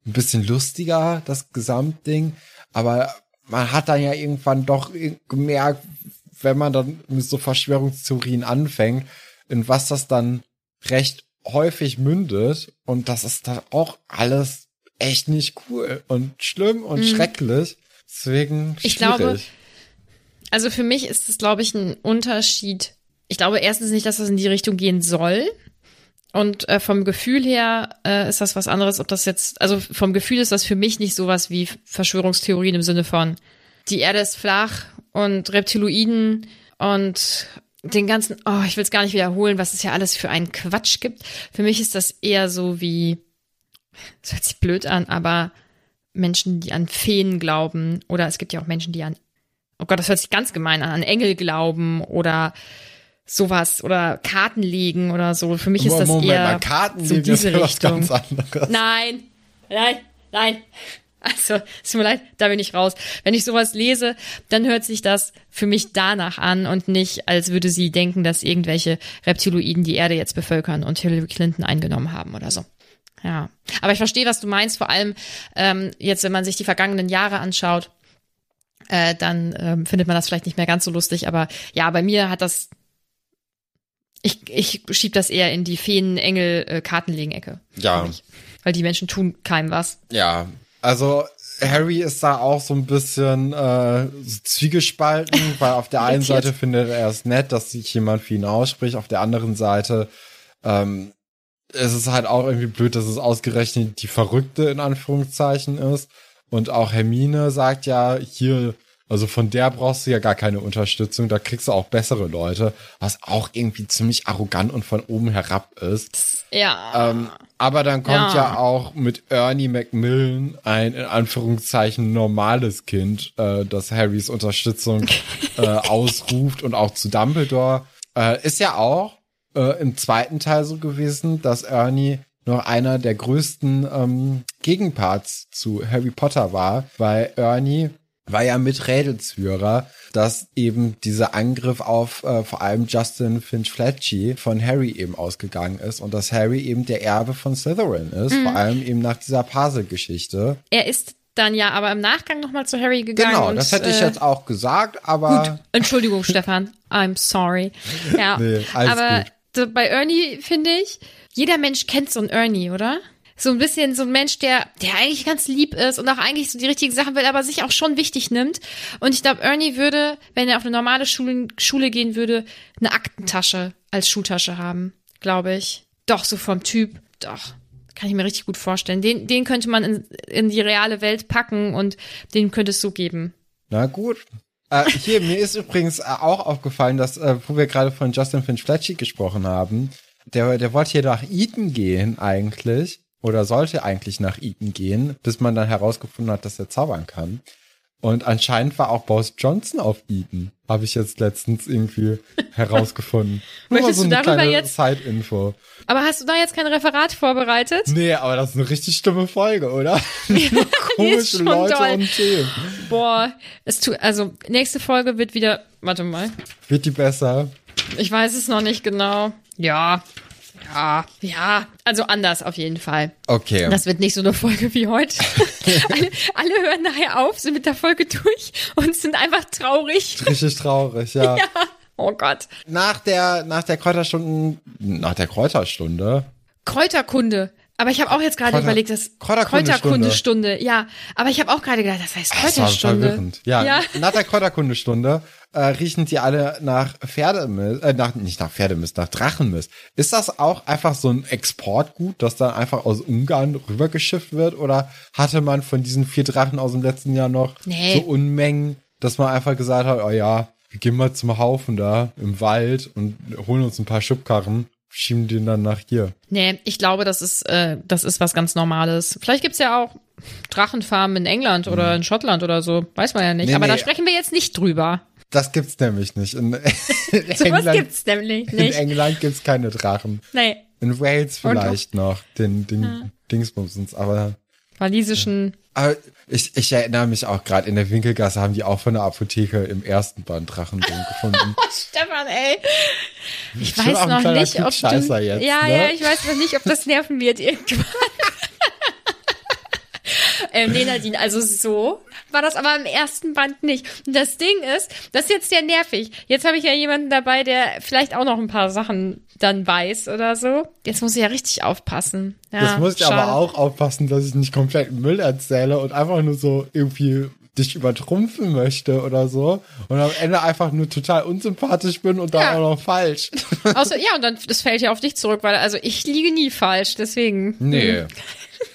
ein bisschen lustiger, das Gesamtding. Aber man hat dann ja irgendwann doch gemerkt, wenn man dann mit so Verschwörungstheorien anfängt, in was das dann recht häufig mündet. Und das ist dann auch alles echt nicht cool und schlimm und schrecklich. Deswegen schwierig. Ich glaube, Also für mich ist es, glaube ich, ein Unterschied. Ich glaube erstens nicht, dass das in die Richtung gehen soll. Und äh, vom Gefühl her äh, ist das was anderes, ob das jetzt, also vom Gefühl ist das für mich nicht sowas wie Verschwörungstheorien im Sinne von die Erde ist flach und Reptiloiden und den ganzen, oh, ich will es gar nicht wiederholen, was es ja alles für einen Quatsch gibt. Für mich ist das eher so wie, das hört sich blöd an, aber Menschen, die an Feen glauben oder es gibt ja auch Menschen, die an oh Gott, das hört sich ganz gemein an, an Engel glauben oder sowas oder Karten legen oder so. Für mich ist das Moment eher mal, Karten so diese Richtung. ganz anderes. Nein, nein, nein. Also, es tut mir leid, da bin ich raus. Wenn ich sowas lese, dann hört sich das für mich danach an und nicht, als würde sie denken, dass irgendwelche Reptiloiden die Erde jetzt bevölkern und Hillary Clinton eingenommen haben oder so. Ja, aber ich verstehe, was du meinst. Vor allem ähm, jetzt, wenn man sich die vergangenen Jahre anschaut, äh, dann ähm, findet man das vielleicht nicht mehr ganz so lustig. Aber ja, bei mir hat das. Ich, ich schieb das eher in die Feen-Engel-Kartenlegen-Ecke. Ja. Weil die Menschen tun keinem was. Ja, also Harry ist da auch so ein bisschen äh, so zwiegespalten, (laughs) weil auf der einen. Seite findet er es nett, dass sich jemand für ihn ausspricht, auf der anderen Seite ähm, es ist halt auch irgendwie blöd, dass es ausgerechnet die Verrückte in Anführungszeichen ist. Und auch Hermine sagt ja, hier, also von der brauchst du ja gar keine Unterstützung, da kriegst du auch bessere Leute, was auch irgendwie ziemlich arrogant und von oben herab ist. Ja. Ähm, aber dann kommt ja. Ja. auch mit Ernie Macmillan ein in Anführungszeichen normales Kind, äh, das Harrys Unterstützung (laughs) äh, ausruft und auch zu Dumbledore. Äh, ist ja auch äh, im zweiten Teil so gewesen, dass Ernie noch einer der größten ähm, Gegenparts zu Harry Potter war, weil Ernie war ja mit Rädelsführer, dass eben dieser Angriff auf äh, vor allem Justin Finch Fletchy von Harry eben ausgegangen ist und dass Harry eben der Erbe von Slytherin ist, vor allem eben nach dieser Puzzle-Geschichte. er ist dann ja aber im Nachgang nochmal zu Harry gegangen. Genau, und, das hätte ich äh, jetzt auch gesagt, aber Entschuldigung, (laughs) Stefan. I'm sorry. Ja, Nee, alles aber gut. bei Ernie finde ich, jeder Mensch kennt so einen Ernie, oder? So ein bisschen so ein Mensch, der, der eigentlich ganz lieb ist und auch eigentlich so die richtigen Sachen will, aber sich auch schon wichtig nimmt. Und ich glaube, Ernie würde, wenn er auf eine normale Schule, Schule gehen würde, eine Aktentasche als Schultasche haben, glaube ich. Doch, so vom Typ, doch. Kann ich mir richtig gut vorstellen. Den, den könnte man in, in die reale Welt packen und den könnte es so geben. Na gut. Äh, hier, mir ist übrigens auch aufgefallen, dass, äh, wo wir gerade von Justin Finch Fletchy gesprochen haben, der, der wollte hier nach Eton gehen eigentlich, oder sollte eigentlich nach Eton gehen, bis man dann herausgefunden hat, dass er zaubern kann. Und anscheinend war auch Boris Johnson auf Eton, habe ich jetzt letztens irgendwie (laughs) herausgefunden. Möchtest so du darüber jetzt- Side-Info. Aber hast du da jetzt kein Referat vorbereitet? Nee, aber das ist eine richtig schlimme Folge, oder? (laughs) (laughs) Komische Leute doll. und Themen. Boah, es tut, also nächste Folge wird wieder, warte mal, Wird die besser? ich weiß es noch nicht genau. Ja, ja, ja, also anders auf jeden Fall. Okay. Das wird nicht so eine Folge wie heute. (laughs) alle, alle hören nachher auf, sind mit der Folge durch und sind einfach traurig. Richtig traurig, ja. (laughs) Ja. Oh Gott. Nach der, nach der Kräuterstunden, nach der Kräuterstunde, Kräuterkunde. Aber ich habe auch jetzt gerade Kräuter- überlegt, dass Kräuterkundestunde. Kräuterkundestunde, ja. Aber ich habe auch gerade gedacht, das heißt das war Kräuterstunde. verwirrend. Ja, ja. nach der Kräuterkundestunde äh, riechen die alle nach Pferdemist, äh, nach, nicht nach Pferdemist, nach Drachenmist. Ist das auch einfach so ein Exportgut, das dann einfach aus Ungarn rübergeschifft wird? Oder hatte man von diesen vier Drachen aus dem letzten Jahr noch Nee. so Unmengen, dass man einfach gesagt hat, oh ja, wir gehen mal zum Haufen da im Wald und holen uns ein paar Schubkarren, schieben den dann nach hier. Nee, ich glaube, das ist, äh, das ist was ganz Normales. Vielleicht gibt's ja auch Drachenfarmen in England oder in Schottland oder so. Weiß man ja nicht. Nee, Aber da nee. sprechen wir jetzt nicht drüber. Das gibt's nämlich nicht. In, (laughs) in So was gibt's nämlich In nicht. England gibt's keine Drachen. Nee, In Wales Und vielleicht noch, den, den Dingsbumsens, aber, walisischen. aber ich, ich erinnere mich auch gerade, in der Winkelgasse haben die auch von der Apotheke im ersten Band Drachending gefunden. (laughs) Stefan, ey. Ich weiß noch nicht, ob du, jetzt, Ja, ne? ja, ich weiß noch nicht, ob das nerven wird irgendwann. (laughs) ähm, nee, Nadine, also so war das aber im ersten Band nicht. Und das Ding ist, das ist jetzt sehr nervig. Jetzt habe ich ja jemanden dabei, der vielleicht auch noch ein paar Sachen dann weiß oder so. Jetzt muss ich ja richtig aufpassen. Ja, Jetzt muss ich schade. aber auch aufpassen, dass ich nicht komplett Müll erzähle und einfach nur so irgendwie dich übertrumpfen möchte oder so und am Ende einfach nur total unsympathisch bin und dann Ja. auch noch falsch. (laughs) Außer, ja, und dann, das fällt ja auf dich zurück, weil, also ich liege nie falsch, deswegen. Nee.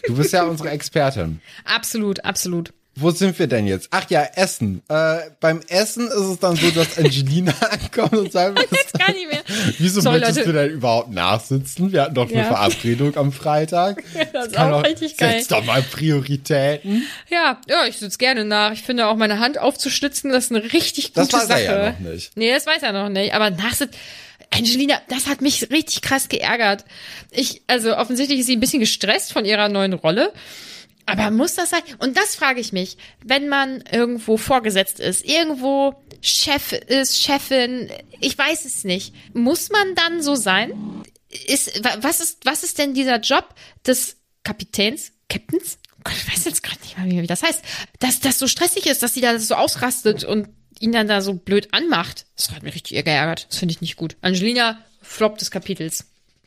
Du bist ja unsere Expertin. Absolut, absolut. Wo sind wir denn jetzt? Ach ja, Essen. Äh, beim Essen ist es dann so, dass (laughs) Angelina (laughs) ankommt und sagt, Jetzt gar nicht mehr. wieso Sorry, möchtest Leute. du denn überhaupt nachsitzen? Wir hatten doch eine Ja. Verabredung am Freitag. (laughs) das ist Kann auch richtig geil. Setz doch mal Prioritäten. Ja, ja, ich sitze gerne nach. Ich finde auch meine Hand aufzustützen, das ist eine richtig Das gute weiß er Sache. ja noch nicht. Nee, das weiß er noch nicht. Aber nachsitzen. Angelina, das hat mich richtig krass geärgert. Ich, also offensichtlich ist sie ein bisschen gestresst von ihrer neuen Rolle. Aber muss das sein? Und das frage ich mich, wenn man irgendwo vorgesetzt ist, irgendwo Chef ist, Chefin, ich weiß es nicht. Muss man dann so sein? Ist, wa- was ist, was ist denn dieser Job des Kapitäns, Captains? Oh ich weiß jetzt gerade nicht mal, wie das heißt. Dass das so stressig ist, dass sie da so ausrastet und ihn dann da so blöd anmacht. Das hat mich richtig geärgert. Das finde ich nicht gut. Angelina, Flop des Kapitels.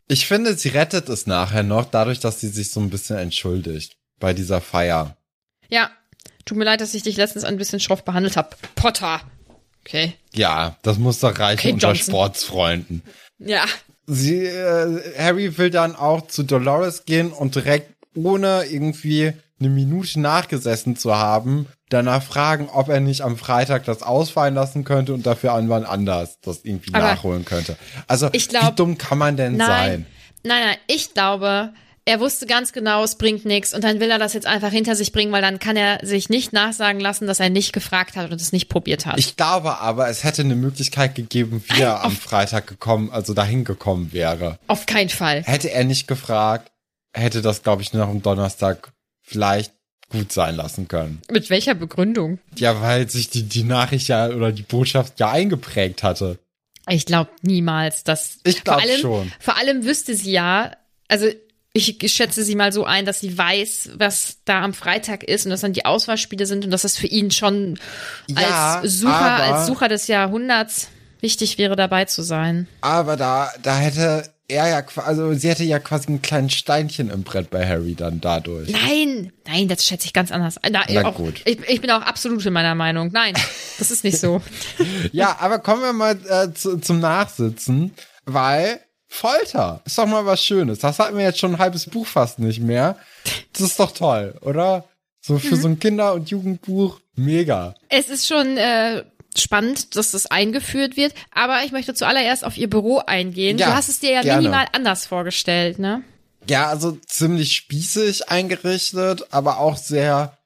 Ich finde, sie rettet es nachher noch, dadurch, dass sie sich so ein bisschen entschuldigt bei dieser Feier. Ja, tut mir leid, dass ich dich letztens ein bisschen schroff behandelt habe. Potter. Okay. Ja, das muss doch reichen Okay, unter Johnson. Sportsfreunden. Ja. sie, äh, Harry will dann auch zu Dolores gehen und direkt ohne irgendwie eine Minute nachgesessen zu haben, danach fragen, ob er nicht am Freitag das ausfallen lassen könnte und dafür an wann anders das irgendwie Aber nachholen könnte. Also, ich glaub- wie dumm kann man denn Nein, sein? nein, nein, ich glaube, er wusste ganz genau, es bringt nichts und dann will er das jetzt einfach hinter sich bringen, weil dann kann er sich nicht nachsagen lassen, dass er nicht gefragt hat und es nicht probiert hat. Ich glaube aber, es hätte eine Möglichkeit gegeben, wie er (laughs) am Freitag gekommen, also dahin gekommen wäre. Auf keinen Fall. Hätte er nicht gefragt, hätte das, glaube ich, noch am Donnerstag vielleicht gut sein lassen können. Mit welcher Begründung? Ja, weil sich die, die Nachricht ja oder die Botschaft ja eingeprägt hatte. Ich glaube niemals, dass. Ich glaub vor allem, schon. Vor allem wüsste sie ja, also ich schätze sie mal so ein, dass sie weiß, was da am Freitag ist und dass dann die Auswahlspiele sind und dass das für ihn schon Ja, als Sucher, als Sucher des Jahrhunderts wichtig wäre, dabei zu sein. Aber da, da hätte er ja, also sie hätte ja quasi ein kleines Steinchen im Brett bei Harry dann dadurch. Nein, nein, das schätze ich ganz anders. Na, Na auch, gut. Ich, ich bin auch absolut in meiner Meinung. Nein, das ist nicht so. (laughs) Ja, aber kommen wir mal äh, zu, zum Nachsitzen, weil Folter ist doch mal was Schönes. Das hatten wir jetzt schon ein halbes Buch fast nicht mehr. Das ist doch toll, oder? So für so ein Kinder- und Jugendbuch, mega. Es ist schon äh, spannend, dass das eingeführt wird, aber ich möchte zuallererst auf ihr Büro eingehen. Ja, du hast es dir ja gerne. minimal anders vorgestellt, ne? Ja, also ziemlich spießig eingerichtet, aber auch sehr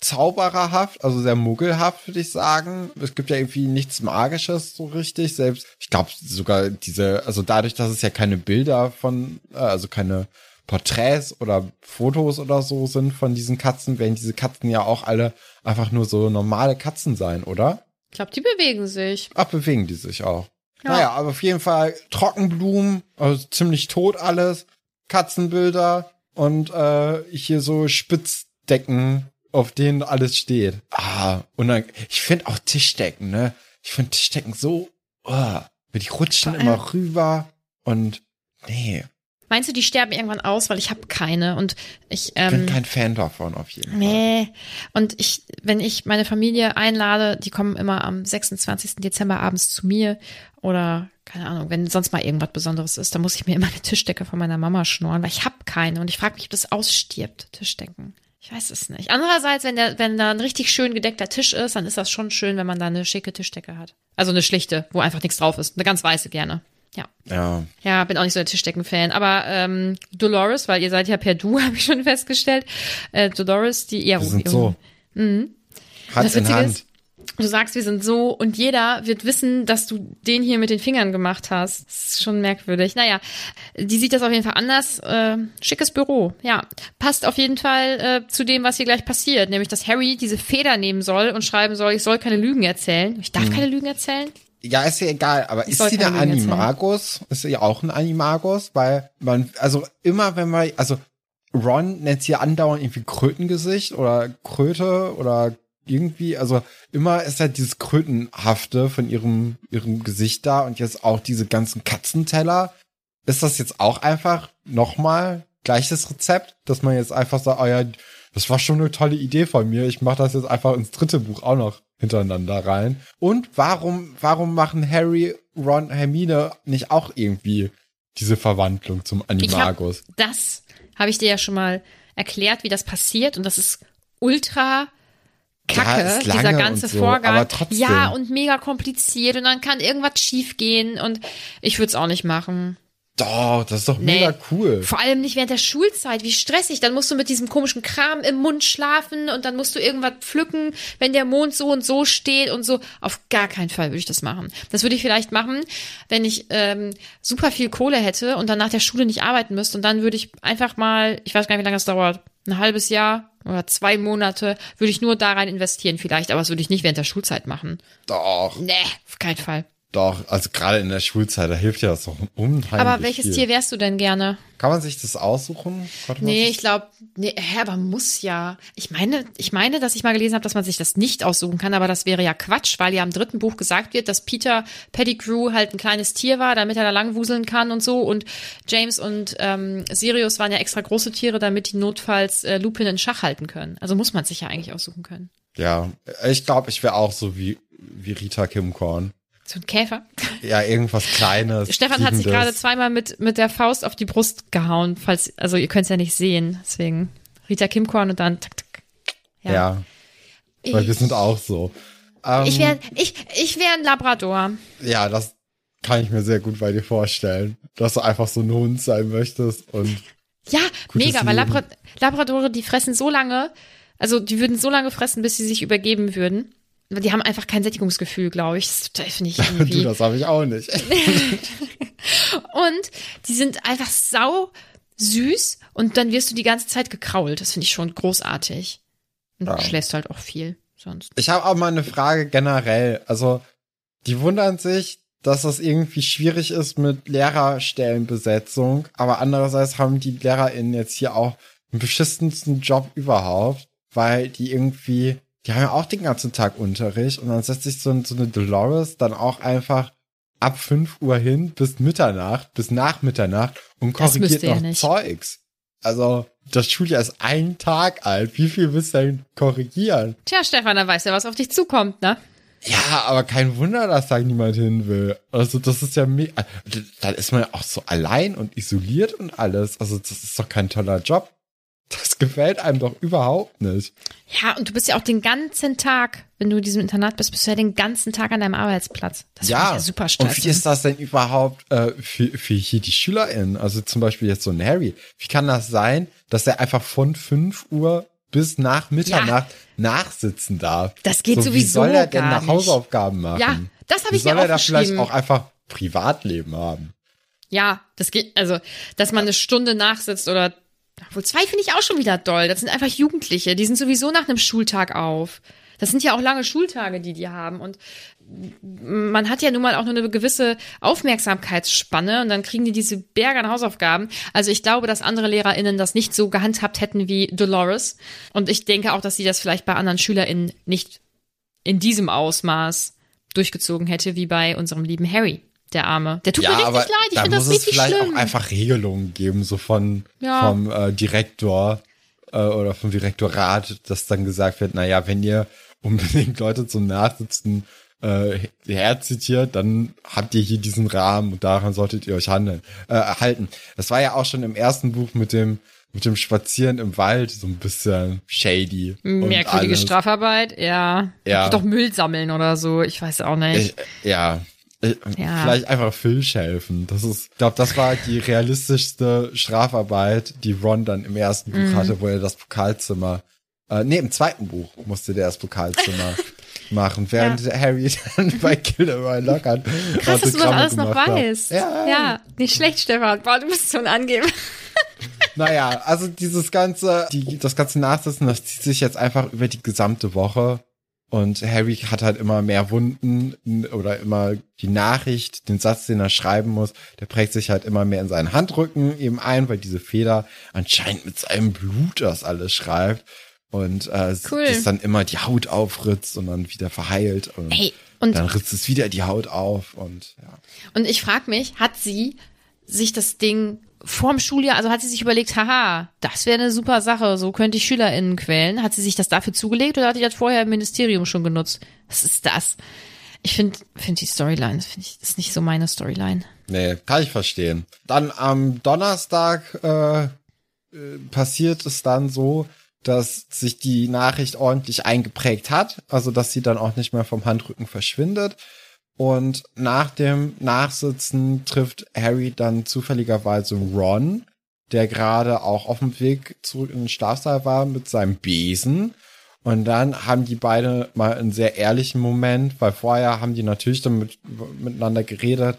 unzaubererhaft, also sehr muggelhaft, würde ich sagen. Es gibt ja irgendwie nichts Magisches so richtig. Selbst, ich glaube sogar diese, also dadurch, dass es ja keine Bilder von, äh, also keine Porträts oder Fotos oder so sind von diesen Katzen, werden diese Katzen ja auch alle einfach nur so normale Katzen sein, oder? Ich glaube, die bewegen sich. Ach, bewegen die sich auch. Ja. Naja, aber auf jeden Fall Trockenblumen, also ziemlich tot alles, Katzenbilder und äh, hier so Spitzdecken, auf denen alles steht. Ah, und dann, ich finde auch Tischdecken, ne? Ich finde Tischdecken so, oh, die rutschen Vor immer rüber und nee, Meinst du, die sterben irgendwann aus, weil ich habe keine und ich ich bin ähm, kein Fan davon auf jeden Fall. Nee. Und ich, wenn ich meine Familie einlade, die kommen immer am 26. Dezember abends zu mir oder keine Ahnung, wenn sonst mal irgendwas Besonderes ist, dann muss ich mir immer eine Tischdecke von meiner Mama schnorren, weil ich habe keine und ich frage mich, ob das ausstirbt, Tischdecken. Ich weiß es nicht. Andererseits, wenn der, wenn da ein richtig schön gedeckter Tisch ist, dann ist das schon schön, wenn man da eine schicke Tischdecke hat. Also eine schlichte, wo einfach nichts drauf ist. Eine ganz weiße gerne. Ja. Ja, Ja, bin auch nicht so der Tischdecken-Fan. Aber ähm, Dolores, weil ihr seid ja per Du, (laughs) habe ich schon festgestellt. Äh, Dolores, die eher wir sind so. Hand Das in Hand. ist, du sagst, wir sind so und jeder wird wissen, dass du den hier mit den Fingern gemacht hast. Das ist schon merkwürdig. Naja, die sieht das auf jeden Fall anders. Äh, schickes Büro, ja. Passt auf jeden Fall äh, zu dem, was hier gleich passiert. Nämlich, dass Harry diese Feder nehmen soll und schreiben soll, ich soll keine Lügen erzählen. Ich darf keine Lügen erzählen? Ja, ist ja egal, aber Ich ist sie eine Lügen erzählen. Animagus? Ist sie auch ein Animagus? Weil man, also immer wenn man, also Ron nennt sie andauernd irgendwie Krötengesicht oder Kröte oder irgendwie, also immer ist halt dieses Krötenhafte von ihrem, ihrem Gesicht da und jetzt auch diese ganzen Katzenteller. Ist das jetzt auch einfach nochmal gleiches Rezept, dass man jetzt einfach sagt, oh ja, das war schon eine tolle Idee von mir, ich mache das jetzt einfach ins dritte Buch auch noch hintereinander rein. Und warum, warum machen Harry, Ron, Hermine nicht auch irgendwie diese Verwandlung zum Ich hab, Animagus? das habe ich dir ja schon mal erklärt, wie das passiert und das ist ultra Kacke, Ja, dieser ganze so, Vorgang. Ja, und mega kompliziert und dann kann irgendwas schiefgehen und ich würde es auch nicht machen. Doch, das ist doch Nee. mega cool. Vor allem nicht während der Schulzeit, wie stressig. Dann musst du mit diesem komischen Kram im Mund schlafen und dann musst du irgendwas pflücken, wenn der Mond so und so steht und so. Auf gar keinen Fall würde ich das machen. Das würde ich vielleicht machen, wenn ich ähm, super viel Kohle hätte und dann nach der Schule nicht arbeiten müsste. Und dann würde ich einfach mal, ich weiß gar nicht, wie lange das dauert, ein halbes Jahr oder zwei Monate, würde ich nur da rein investieren vielleicht. Aber das würde ich nicht während der Schulzeit machen. Doch, Nee, auf keinen Fall. Doch. Also gerade in der Schulzeit, da hilft ja das doch unheimlich Aber welches viel. Tier wärst du denn gerne? Kann man sich das aussuchen? Man Nee, ich glaube, nee, hä, aber muss ja. Ich meine, ich meine, dass ich mal gelesen habe, dass man sich das nicht aussuchen kann, aber das wäre ja Quatsch, weil ja im dritten Buch gesagt wird, dass Peter Pettigrew halt ein kleines Tier war, damit er da langwuseln kann und so. Und James und ähm, Sirius waren ja extra große Tiere, damit die notfalls äh, Lupin in Schach halten können. Also muss man sich ja eigentlich aussuchen können. Ja, ich glaube, ich wäre auch so wie, wie Rita Kim Korn. So ein Käfer. Ja, irgendwas Kleines. Stefan hat sich gerade zweimal mit, mit der Faust auf die Brust gehauen, falls, also ihr könnt es ja nicht sehen. Deswegen Rita Kimkorn und dann tak, tak. Ja, weil wir sind auch so. Ähm, Ich wäre ich, ich wär ein Labrador. ja, das kann ich mir sehr gut bei dir vorstellen, dass du einfach so ein Hund sein möchtest und Ja, mega, weil Leben. Labra Labradore, die fressen so lange, also die würden so lange fressen, bis sie sich übergeben würden. Die haben einfach kein Sättigungsgefühl, glaube ich. Das finde ich (laughs) du, irgendwie. das habe ich auch nicht. (laughs) Und die sind einfach sau süß und dann wirst du die ganze Zeit gekrault. Das finde ich schon großartig. Und Ja. du schläfst halt auch viel sonst. Ich habe auch mal eine Frage generell. Also, die wundern sich, dass das irgendwie schwierig ist mit Lehrerstellenbesetzung, aber andererseits haben die LehrerInnen jetzt hier auch den beschissensten Job überhaupt, weil die irgendwie, die haben ja auch den ganzen Tag Unterricht und dann setzt sich so, so eine Dolores dann auch einfach ab 5 Uhr hin bis Mitternacht, bis nach Mitternacht und korrigiert ja noch nicht. Zeugs. Also, das Schuljahr ist ein Tag alt. Wie viel willst du denn korrigieren? Tja, Stefan, da weißt du, was auf dich zukommt, ne? Ja, aber kein Wunder, dass da niemand hin will. Also das ist ja me dann ist man ja auch so allein und isoliert und alles. Also das ist doch kein toller Job. Das gefällt einem doch überhaupt nicht. Ja, und du bist ja auch den ganzen Tag, wenn du in diesem Internat bist, bist du ja den ganzen Tag an deinem Arbeitsplatz. Das ich ja super und wie ist das denn überhaupt äh, für, für hier die SchülerInnen? Also zum Beispiel jetzt so ein Harry. Wie kann das sein, dass er einfach von 5 Uhr bis nach Mitternacht nachsitzen darf? Das geht so, Wie sowieso soll er denn nach. Hausaufgaben machen? Ja, das habe Wie ich mir soll er da vielleicht auch einfach Privatleben haben? Ja, das geht, also, dass man eine Stunde nachsitzt oder, obwohl zwei finde ich auch schon wieder doll. Das sind einfach Jugendliche, die sind sowieso nach einem Schultag auf. Das sind ja auch lange Schultage, die die haben und man hat ja nun mal auch nur eine gewisse Aufmerksamkeitsspanne und dann kriegen die diese Berge an Hausaufgaben. Also ich glaube, dass andere LehrerInnen das nicht so gehandhabt hätten wie Dolores und ich denke auch, dass sie das vielleicht bei anderen SchülerInnen nicht in diesem Ausmaß durchgezogen hätte, wie bei unserem lieben Harry, der Arme. Der tut mir richtig leid, ich da finde das muss es richtig vielleicht schlimm. auch einfach Regelungen geben, so von Ja. vom äh, Direktor äh, oder vom Direktorat, dass dann gesagt wird, na ja, wenn ihr unbedingt Leute zum Nachsitzen äh, herzitiert, dann habt ihr hier diesen Rahmen und daran solltet ihr euch handeln, äh, halten. Das war ja auch schon im ersten Buch mit dem mit dem Spazieren im Wald so ein bisschen shady. Merkwürdige. Strafarbeit, ja. Ja. Doch Müll sammeln oder so, ich weiß auch nicht. Ich, ja. Ich- Ja. Vielleicht einfach Filch helfen. Das ist, ich glaube, das war die realistischste Strafarbeit, die Ron dann im ersten Buch Mhm. hatte, wo er das Pokalzimmer, äh, nee, im zweiten Buch musste der das Pokalzimmer (laughs) machen, während Harry dann bei Gilderoy Lockhart Krass, dass du das alles noch weißt. Ja. ja, nicht schlecht, Stefan. Boah, du bist so ein Angeber. (laughs) Naja, also dieses ganze, die, das ganze Nachsitzen, das zieht sich jetzt einfach über die gesamte Woche. Und Harry hat halt immer mehr Wunden oder immer die Nachricht, den Satz, den er schreiben muss, der prägt sich halt immer mehr in seinen Handrücken eben ein, weil diese Feder anscheinend mit seinem Blut das alles schreibt. Und äh, Cool. das dann immer die Haut aufritzt und dann wieder verheilt. Und, Ey, und- dann ritzt es wieder die Haut auf. Und ja. Und ich frage mich, hat sie sich das Ding vorm Schuljahr, also hat sie sich überlegt, haha, das wäre eine super Sache, so könnte ich SchülerInnen quälen. Hat sie sich das dafür zugelegt oder hat sie das vorher im Ministerium schon genutzt? Was ist das? Ich finde find die Storyline, finde ich, ist nicht so meine Storyline. Nee, kann ich verstehen. Dann am Donnerstag äh, äh, passiert es dann so, dass sich die Nachricht ordentlich eingeprägt hat, also dass sie dann auch nicht mehr vom Handrücken verschwindet. Und nach dem Nachsitzen trifft Harry dann zufälligerweise Ron, der gerade auch auf dem Weg zurück in den Schlafsaal war mit seinem Besen. Und dann haben die beide mal einen sehr ehrlichen Moment, weil vorher haben die natürlich dann mit, miteinander geredet,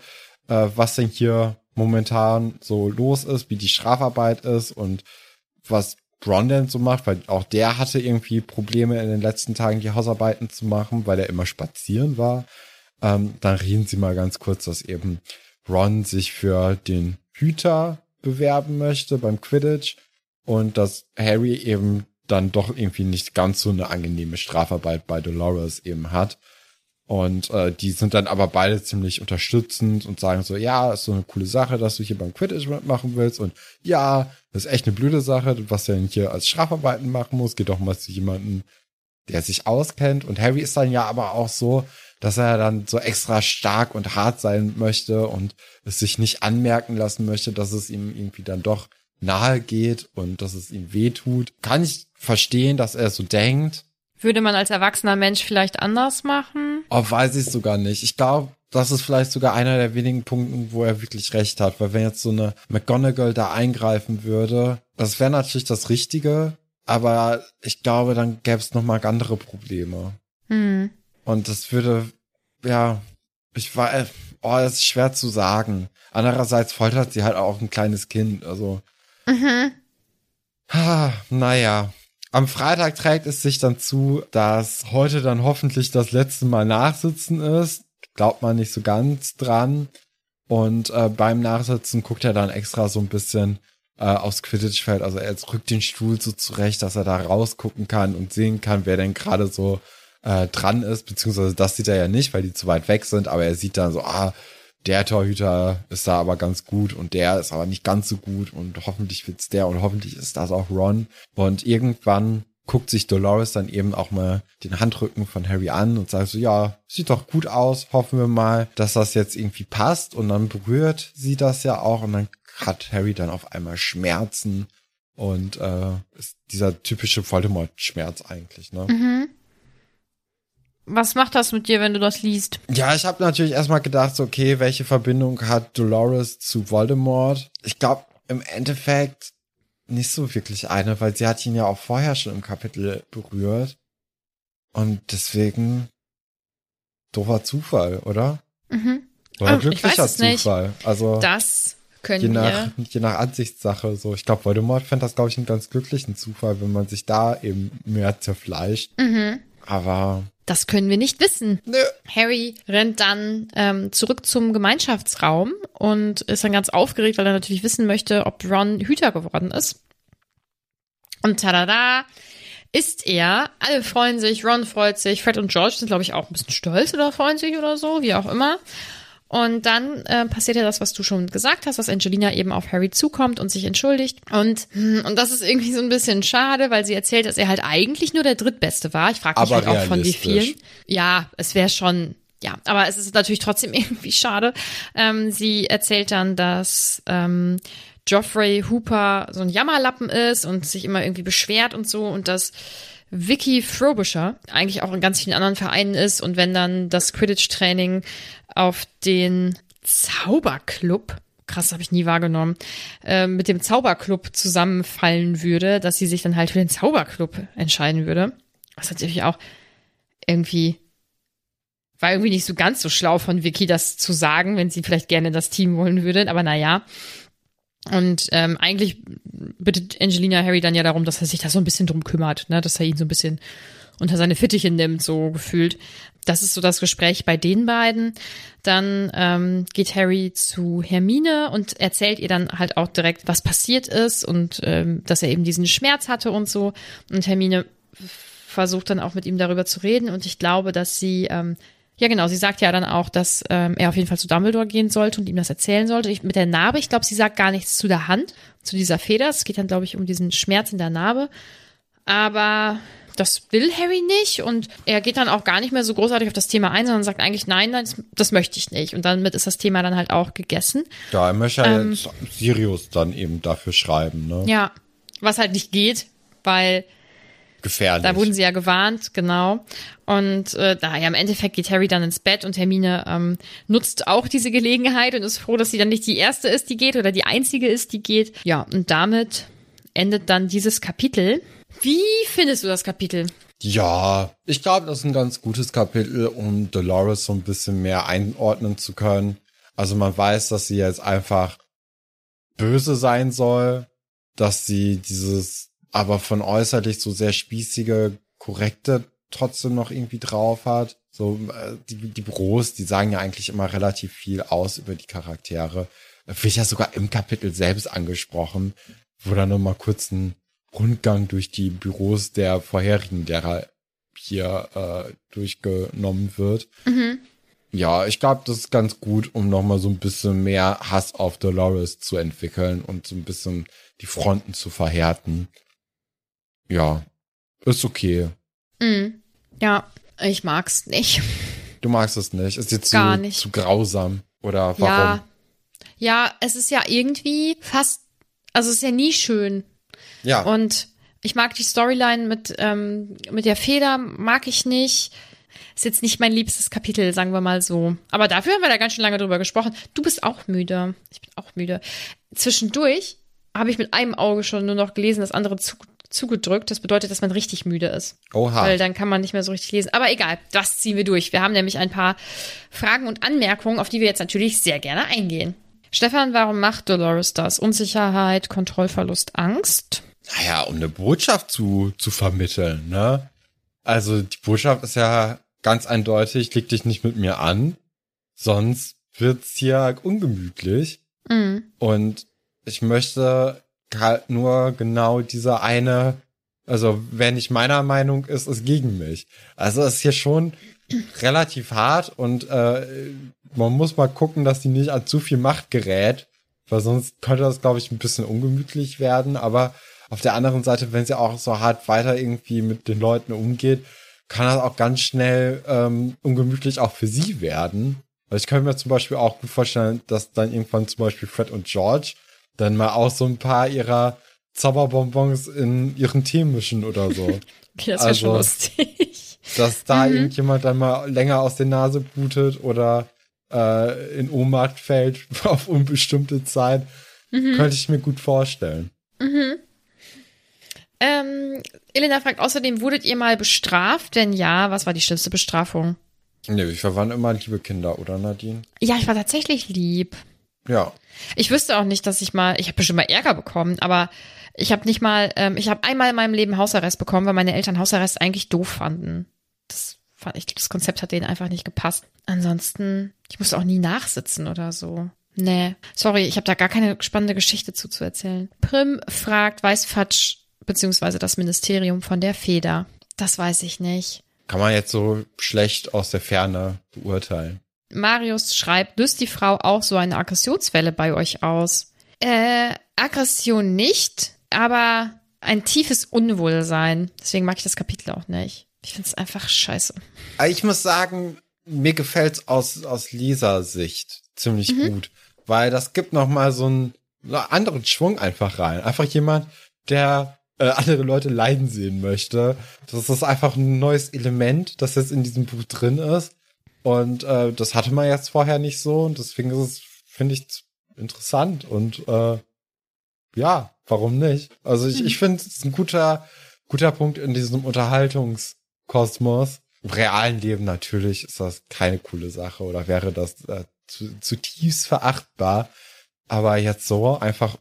äh, was denn hier momentan so los ist, wie die Strafarbeit ist und was Ron denn so macht, weil auch der hatte irgendwie Probleme in den letzten Tagen die Hausarbeiten zu machen, weil er immer spazieren war. Ähm, dann reden sie mal ganz kurz, dass eben Ron sich für den Hüter bewerben möchte beim Quidditch und dass Harry eben dann doch irgendwie nicht ganz so eine angenehme Strafarbeit bei Dolores eben hat. Und äh, die sind dann aber beide ziemlich unterstützend und sagen so, ja, ist so eine coole Sache, dass du hier beim Quidditch mitmachen willst. Und ja, das ist echt eine blöde Sache, was du denn hier als Strafarbeiten machen musst. Geh doch mal zu jemandem, der sich auskennt. Und Harry ist dann ja aber auch so, dass er dann so extra stark und hart sein möchte und es sich nicht anmerken lassen möchte, dass es ihm irgendwie dann doch nahe geht und dass es ihm weh tut. Kann ich verstehen, dass er so denkt. Würde man als erwachsener Mensch vielleicht anders machen? Oh, weiß ich sogar nicht. Ich glaube, das ist vielleicht sogar einer der wenigen Punkte, wo er wirklich recht hat. Weil wenn jetzt so eine McGonagall da eingreifen würde, das wäre natürlich das Richtige. Aber ich glaube, dann gäbe es nochmal andere Probleme. Hm. Und das würde, ja, ich war, oh, das ist schwer zu sagen. Andererseits foltert sie halt auch ein kleines Kind. Also, Mhm. Ah, naja. Am Freitag trägt es sich dann zu, dass heute dann hoffentlich das letzte Mal Nachsitzen ist. Glaubt man nicht so ganz dran. Und äh, beim Nachsitzen guckt er dann extra so ein bisschen äh, aufs Quidditch-Feld. Also er rückt den Stuhl so zurecht, dass er da rausgucken kann und sehen kann, wer denn gerade so äh, dran ist. Beziehungsweise das sieht er ja nicht, weil die zu weit weg sind. Aber er sieht dann so, ah, der Torhüter ist da aber ganz gut und der ist aber nicht ganz so gut und hoffentlich wird's der und hoffentlich ist das auch Ron. Und irgendwann guckt sich Dolores dann eben auch mal den Handrücken von Harry an und sagt so, ja, sieht doch gut aus, hoffen wir mal, dass das jetzt irgendwie passt und dann berührt sie das ja auch und dann hat Harry dann auf einmal Schmerzen und äh, ist dieser typische Voldemort-Schmerz eigentlich, ne? Mhm. Was macht das mit dir, wenn du das liest? Ja, ich habe natürlich erstmal gedacht, so, okay, welche Verbindung hat Dolores zu Voldemort? Ich glaube, im Endeffekt nicht so wirklich eine, weil sie hat ihn ja auch vorher schon im Kapitel berührt. Und deswegen doofer Zufall, oder? Mhm. Oder ich glücklicher es nicht. Zufall. Also Das je können nach, wir. je nach Ansichtssache. So, ich glaube, Voldemort fände das, glaube ich, einen ganz glücklichen Zufall, wenn man sich da eben mehr zerfleischt. Mhm. Aber Das können wir nicht wissen. nö. Harry rennt dann ähm, zurück zum Gemeinschaftsraum und ist dann ganz aufgeregt, weil er natürlich wissen möchte, ob Ron Hüter geworden ist. Und tada, ist er. Alle freuen sich, Ron freut sich, Fred und George sind, glaube ich, auch ein bisschen stolz oder freuen sich oder so, wie auch immer. Und dann äh, passiert ja das, was du schon gesagt hast, dass Angelina eben auf Harry zukommt und sich entschuldigt. Und, hm, und das ist irgendwie so ein bisschen schade, weil sie erzählt, dass er halt eigentlich nur der Drittbeste war. Ich frage mich halt auch von wie vielen. Ja, es wäre schon, ja, aber es ist natürlich trotzdem (laughs) irgendwie schade. Ähm, sie erzählt dann, dass ähm, Geoffrey Hooper so ein Jammerlappen ist und sich immer irgendwie beschwert und so und dass Vicky Frobisher eigentlich auch in ganz vielen anderen Vereinen ist und wenn dann das Quidditch-Training auf den Zauberclub krass, habe ich nie wahrgenommen, äh, mit dem Zauberclub zusammenfallen würde, dass sie sich dann halt für den Zauberclub entscheiden würde. Was natürlich auch irgendwie war irgendwie nicht so ganz so schlau von Vicky, das zu sagen, wenn sie vielleicht gerne das Team wollen würde, aber naja. Und ähm, eigentlich bittet Angelina Harry dann ja darum, dass er sich da so ein bisschen drum kümmert, ne? dass er ihn so ein bisschen unter seine Fittiche nimmt, so gefühlt. Das ist so das Gespräch bei den beiden. Dann ähm, geht Harry zu Hermine und erzählt ihr dann halt auch direkt, was passiert ist und ähm, dass er eben diesen Schmerz hatte und so. Und Hermine versucht dann auch mit ihm darüber zu reden und ich glaube, dass sie ähm, ja, genau. Sie sagt ja dann auch, dass ähm, er auf jeden Fall zu Dumbledore gehen sollte und ihm das erzählen sollte. Ich, mit der Narbe, ich glaube, sie sagt gar nichts zu der Hand, zu dieser Feder. Es geht dann, glaube ich, um diesen Schmerz in der Narbe. Aber das will Harry nicht und er geht dann auch gar nicht mehr so großartig auf das Thema ein, sondern sagt eigentlich, nein, das, das möchte ich nicht. Und damit ist das Thema dann halt auch gegessen. Ja, er möchte ja Ähm, jetzt Sirius dann eben dafür schreiben, ne? Ja, was halt nicht geht, weil Gefährlich. Da wurden sie ja gewarnt, genau. Und äh, da ja, im Endeffekt geht Harry dann ins Bett und Hermine ähm, nutzt auch diese Gelegenheit und ist froh, dass sie dann nicht die erste ist, die geht oder die einzige ist, die geht. Ja, und damit endet dann dieses Kapitel. Wie findest du das Kapitel? Ja, ich glaube, das ist ein ganz gutes Kapitel, um Dolores so ein bisschen mehr einordnen zu können. Also man weiß, dass sie jetzt einfach böse sein soll, dass sie dieses aber von äußerlich so sehr spießige, korrekte trotzdem noch irgendwie drauf hat. So, äh, die, die Bros, die sagen ja eigentlich immer relativ viel aus über die Charaktere. Wird ja sogar im Kapitel selbst angesprochen, wo dann nochmal kurz ein Rundgang durch die Büros der vorherigen Lehrer hier äh, durchgenommen wird. Ja, ich glaube, das ist ganz gut, um nochmal so ein bisschen mehr Hass auf Dolores zu entwickeln und so ein bisschen die Fronten zu verhärten. Ja, ist okay. Mhm. Ja, ich mag's nicht. Du magst es nicht. Ist jetzt Gar zu, nicht. zu grausam. Oder warum? Ja. Ja, es ist ja irgendwie fast, also es ist ja nie schön. Ja. Und ich mag die Storyline mit, ähm, mit der Feder, mag ich nicht. Ist jetzt nicht mein liebstes Kapitel, sagen wir mal so. Aber dafür haben wir da ganz schön lange drüber gesprochen. Du bist auch müde. Ich bin auch müde. Zwischendurch habe ich mit einem Auge schon nur noch gelesen, das andere zu, zugedrückt. Das bedeutet, dass man richtig müde ist. Oha. Weil dann kann man nicht mehr so richtig lesen. Aber egal, das ziehen wir durch. Wir haben nämlich ein paar Fragen und Anmerkungen, auf die wir jetzt natürlich sehr gerne eingehen. Stefan, warum macht Dolores das? Unsicherheit, Kontrollverlust, Angst? Naja, um eine Botschaft zu, zu vermitteln, ne? Also die Botschaft ist ja ganz eindeutig, leg dich nicht mit mir an, sonst wird's hier ungemütlich. Mhm. Und ich möchte halt nur genau diese eine, also wer nicht meiner Meinung ist, ist gegen mich. Also ist hier schon relativ hart und äh, man muss mal gucken, dass die nicht an zu viel Macht gerät, weil sonst könnte das, glaube ich, ein bisschen ungemütlich werden. Aber auf der anderen Seite, wenn sie auch so hart weiter irgendwie mit den Leuten umgeht, kann das auch ganz schnell ähm, ungemütlich auch für sie werden. Also ich könnte mir zum Beispiel auch gut vorstellen, dass dann irgendwann zum Beispiel Fred und George dann mal auch so ein paar ihrer Zauberbonbons in ihren Tee mischen oder so. (laughs) Okay, das wäre schon Also- lustig. dass da irgendjemand dann mal länger aus der Nase blutet oder äh, in Ohnmacht fällt (laughs) auf unbestimmte Zeit, könnte ich mir gut vorstellen. Ähm, Elena fragt außerdem, wurdet ihr mal bestraft? Denn ja, was war die schlimmste Bestrafung? Nee, wir waren immer liebe Kinder, oder Nadine? Ja, ich war tatsächlich lieb. Ja. Ich wüsste auch nicht, dass ich mal, ich habe bestimmt mal Ärger bekommen, aber ich habe nicht mal, ähm, ich habe einmal in meinem Leben Hausarrest bekommen, weil meine Eltern Hausarrest eigentlich doof fanden. Das fand ich, das Konzept hat denen einfach nicht gepasst. Ansonsten, ich musste auch nie nachsitzen oder so. Nee, sorry, ich habe da gar keine spannende Geschichte zu, zu erzählen. Prim fragt, weiß Fatsch, beziehungsweise das Ministerium von der Feder. Das weiß ich nicht. Kann man jetzt so schlecht aus der Ferne beurteilen. Marius schreibt, löst die Frau auch so eine Aggressionswelle bei euch aus? Äh, Aggression nicht, aber ein tiefes Unwohlsein. Deswegen mag ich das Kapitel auch nicht. Ich finde es einfach scheiße. Aber Ich muss sagen, mir gefällt's aus, aus Lesersicht ziemlich gut, weil das gibt noch mal so einen, einen anderen Schwung einfach rein. Einfach jemand, der äh, andere Leute leiden sehen möchte. Das ist einfach ein neues Element, das jetzt in diesem Buch drin ist. Und äh, das hatte man jetzt vorher nicht so. Und deswegen ist es, finde ich, interessant. Und äh, ja, warum nicht? Also ich, ich finde, es ist ein guter, guter Punkt in diesem Unterhaltungskosmos. Im realen Leben natürlich ist das keine coole Sache oder wäre das äh, zu, zutiefst verachtbar. Aber jetzt so einfach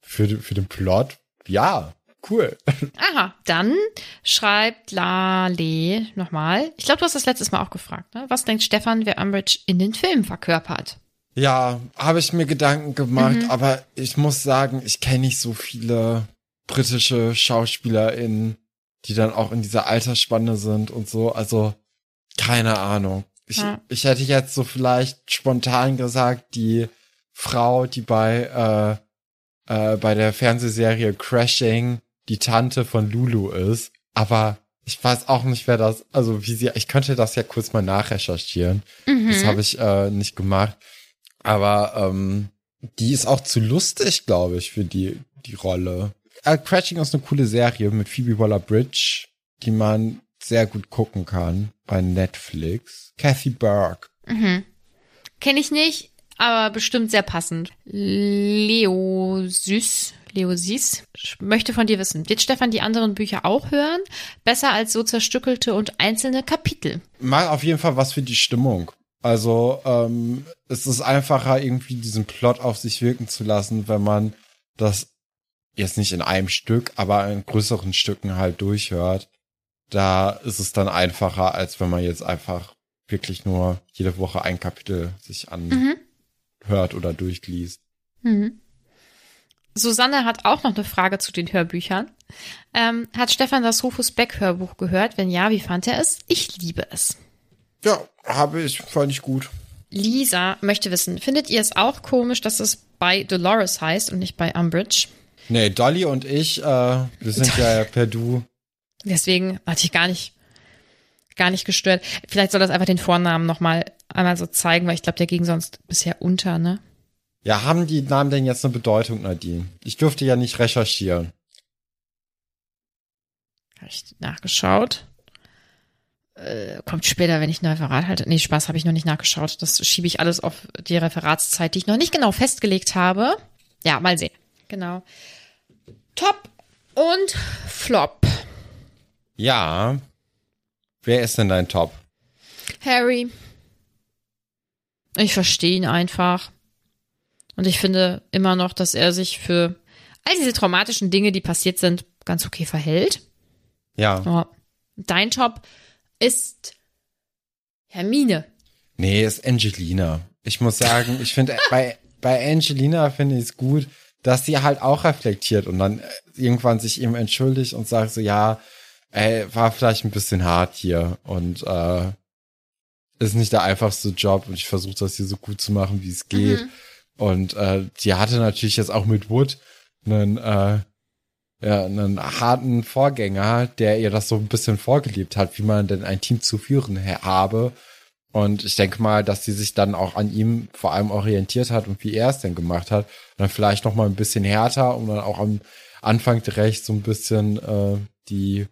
für, für den Plot, ja, cool. Aha, dann schreibt Lale nochmal. Ich glaube, du hast das letztes Mal auch gefragt. Ne? Was denkt Stefan, wer Umbridge in den Film verkörpert? Ja, habe ich mir Gedanken gemacht, aber ich muss sagen, ich kenne nicht so viele britische SchauspielerInnen, die dann auch in dieser Altersspanne sind und so. Also, keine Ahnung. Ich, Ja. ich hätte jetzt so vielleicht spontan gesagt, die Frau, die bei, äh, äh, bei der Fernsehserie Crashing die Tante von Lulu ist. Aber ich weiß auch nicht, wer das, also wie sie, ich könnte das ja kurz mal nachrecherchieren. Das habe ich äh, nicht gemacht. Aber ähm, die ist auch zu lustig, glaube ich, für die, die Rolle. Äh, Crashing ist eine coole Serie mit Phoebe Waller-Bridge, die man sehr gut gucken kann bei Netflix. Kathy Burke. Kenne ich nicht, aber bestimmt sehr passend. Leo Süß, Leo Süß, möchte von dir wissen, wird Stefan die anderen Bücher auch hören? Besser als so zerstückelte und einzelne Kapitel. Mal auf jeden Fall was für die Stimmung. Also ähm, es ist einfacher, irgendwie diesen Plot auf sich wirken zu lassen, wenn man das jetzt nicht in einem Stück, aber in größeren Stücken halt durchhört. Da ist es dann einfacher, als wenn man jetzt einfach wirklich nur jede Woche ein Kapitel sich anhört oder durchliest. Susanne hat auch noch eine Frage zu den Hörbüchern. Ähm, hat Stefan das Rufus Beck Hörbuch gehört? Wenn ja, wie fand er es? Ich liebe es. Ja, habe ich, fand ich gut. Lisa möchte wissen, findet ihr es auch komisch, dass es bei Dolores heißt und nicht bei Umbridge? Nee, Dolly und ich, äh, wir sind ja per Du. Deswegen hatte ich gar nicht, gar nicht gestört. Vielleicht soll das einfach den Vornamen nochmal einmal so zeigen, weil ich glaube, der ging sonst bisher unter, ne? Ja, haben die Namen denn jetzt eine Bedeutung, Nadine? Ich durfte ja nicht recherchieren. Habe ich nachgeschaut. Äh, kommt später, wenn ich ein Referat halte. Nee, Spaß habe ich noch nicht nachgeschaut. Das schiebe ich alles auf die Referatszeit, die ich noch nicht genau festgelegt habe. Ja, mal sehen. Genau. Top und Flop. Ja. Wer ist denn dein Top? Harry. Ich verstehe ihn einfach. Und ich finde immer noch, dass er sich für all diese traumatischen Dinge, die passiert sind, ganz okay verhält. Ja. Ja. Dein Top ist Hermine. Nee, ist Angelina. Ich muss sagen, ich finde, (laughs) bei, bei Angelina finde ich es gut, dass sie halt auch reflektiert und dann irgendwann sich ihm entschuldigt und sagt so, ja, ey, war vielleicht ein bisschen hart hier und äh, ist nicht der einfachste Job und ich versuche das hier so gut zu machen, wie es geht. Mhm. Und äh, die hatte natürlich jetzt auch mit Wood einen, äh, ja, einen harten Vorgänger, der ihr das so ein bisschen vorgelebt hat, wie man denn ein Team zu führen habe. Und ich denke mal, dass sie sich dann auch an ihm vor allem orientiert hat und wie er es denn gemacht hat. Und dann vielleicht noch mal ein bisschen härter, um dann auch am Anfang direkt so ein bisschen äh, die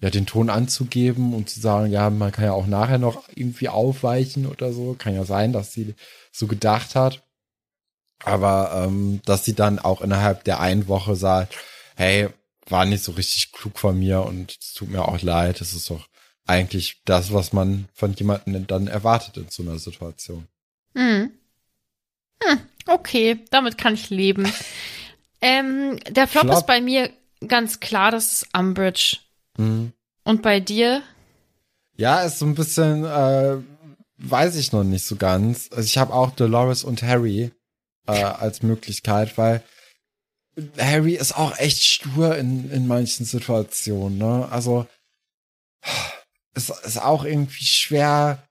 ja den Ton anzugeben und zu sagen, ja, man kann ja auch nachher noch irgendwie aufweichen oder so. Kann ja sein, dass sie so gedacht hat. Aber ähm, dass sie dann auch innerhalb der einen Woche sagt, hey, war nicht so richtig klug von mir und es tut mir auch leid. Das ist doch eigentlich das, was man von jemandem dann erwartet in so einer Situation. Hm. Hm, okay, damit kann ich leben. ähm, der Flop, Flop. ist bei mir ganz klar, das ist Umbridge. Mhm. Und bei dir? Ja, ist so ein bisschen, äh, weiß ich noch nicht so ganz. Also ich habe auch Dolores und Harry äh, als Möglichkeit, weil Harry ist auch echt stur in, in manchen Situationen, ne? Also es ist auch irgendwie schwer,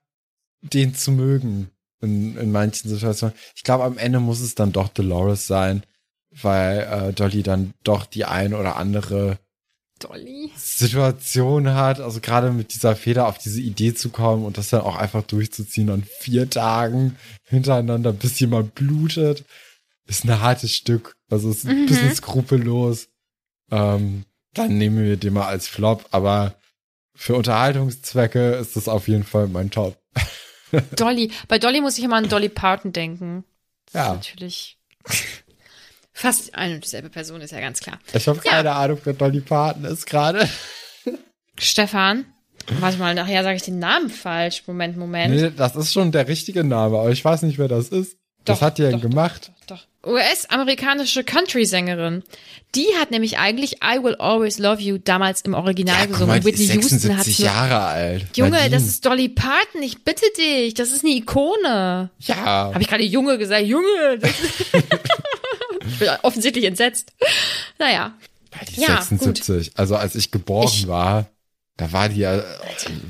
den zu mögen in, in manchen Situationen. Ich glaube, am Ende muss es dann doch Dolores sein, weil äh, Dolly dann doch die ein oder andere Dolly. Situation hat, also gerade mit dieser Feder auf diese Idee zu kommen und das dann auch einfach durchzuziehen an vier Tagen hintereinander, bis jemand blutet, ist ein hartes Stück. Also es ist ein bisschen skrupellos. Ähm, dann nehmen wir den mal als Flop, aber für Unterhaltungszwecke ist das auf jeden Fall mein Top. (laughs) Dolly. Bei Dolly muss ich immer an Dolly Parton denken. Das Ja. Ist natürlich fast eine und dieselbe Person, ist ja ganz klar. Ich habe Ja. keine Ahnung, wer Dolly Parton ist gerade. Stefan. Warte mal, nachher sage ich den Namen falsch. Moment, Moment. Nee, das ist schon der richtige Name, aber ich weiß nicht, wer das ist. Was Doch, hat die denn doch, gemacht? Doch. US-amerikanische Country-Sängerin. Die hat nämlich eigentlich I Will Always Love You damals im Original guck gesungen. mal, Whitney ist Houston hat 76 Jahre alt. Junge, Nadine. das ist Dolly Parton. Ich bitte dich. Das ist eine Ikone. Ja. Habe ich gerade Junge gesagt? Junge. (laughs) (laughs) Ich bin offensichtlich entsetzt. Naja. Die Ja, 76. Also als ich geboren Ich- war, da war die ja,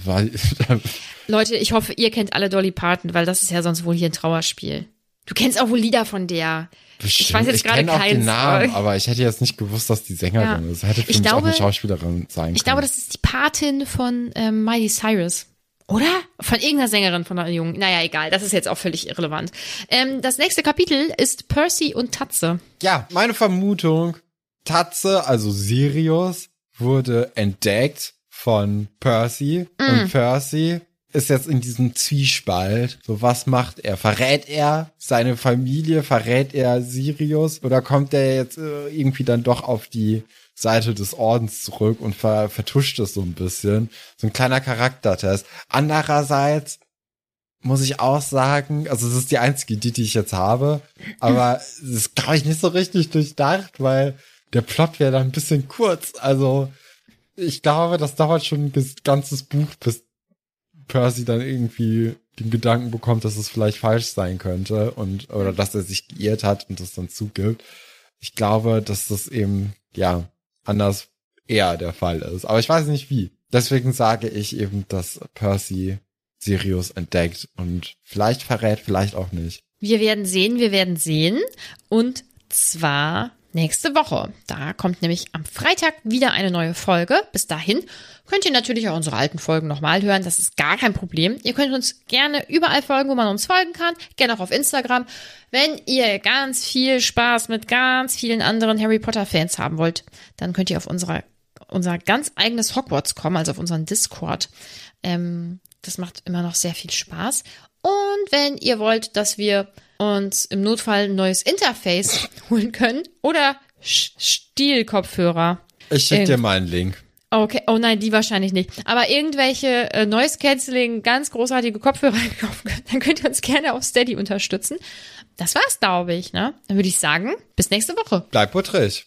war, (laughs) Leute, ich hoffe, ihr kennt alle Dolly Parton, weil das ist ja sonst wohl hier ein Trauerspiel. Du kennst auch wohl Lieder von der. Ich weiß jetzt gerade auch den. Namen, (laughs) aber- ich hätte jetzt nicht gewusst, dass die Sängerin Ja. ist. Hätte für Ich mich auch glaube- eine Schauspielerin sein Ich können. glaube, das ist die Patin von ähm, Miley Cyrus. Oder? Von irgendeiner Sängerin von einer Jungen. Naja, egal. Das ist jetzt auch völlig irrelevant. Ähm, das nächste Kapitel ist Percy und Tatze. Ja, meine Vermutung, Tatze, also Sirius, wurde entdeckt von Percy Mm. und Percy ist jetzt in diesem Zwiespalt. So, was macht er? Verrät er seine Familie? Verrät er Sirius? Oder kommt er jetzt äh, irgendwie dann doch auf die Seite des Ordens zurück und ver vertuscht es so ein bisschen? So ein kleiner Charaktertest. Andererseits muss ich auch sagen, also es ist die einzige Idee, die ich jetzt habe, aber es ist, glaube ich, nicht so richtig durchdacht, weil der Plot wäre dann ein bisschen kurz. Also ich glaube, das dauert schon ein ganzes Buch, bis Percy dann irgendwie den Gedanken bekommt, dass es vielleicht falsch sein könnte und oder dass er sich geirrt hat und das dann zugibt. Ich glaube, dass das eben ja anders eher der Fall ist, aber ich weiß nicht wie. Deswegen sage ich eben, dass Percy Sirius entdeckt und vielleicht verrät, vielleicht auch nicht. Wir werden sehen, wir werden sehen. Und zwar nächste Woche. Da kommt nämlich am Freitag wieder eine neue Folge. Bis dahin könnt ihr natürlich auch unsere alten Folgen nochmal hören. Das ist gar kein Problem. Ihr könnt uns gerne überall folgen, wo man uns folgen kann. Gerne auch auf Instagram. Wenn ihr ganz viel Spaß mit ganz vielen anderen Harry Potter Fans haben wollt, dann könnt ihr auf unserer, unser ganz eigenes Hogwarts kommen, also auf unseren Discord. Ähm, das macht immer noch sehr viel Spaß. Und wenn ihr wollt, dass wir uns im Notfall ein neues Interface (laughs) holen können oder Stiel-Kopfhörer. Ich schicke dir mal einen Link. Okay, oh nein, die wahrscheinlich nicht. Aber irgendwelche äh, Noise Cancelling, ganz großartige Kopfhörer (laughs) kaufen könnt, dann könnt ihr uns gerne auf Steady unterstützen. Das war's, glaube ich, ne? Dann würde ich sagen, bis nächste Woche. Bleib putrig.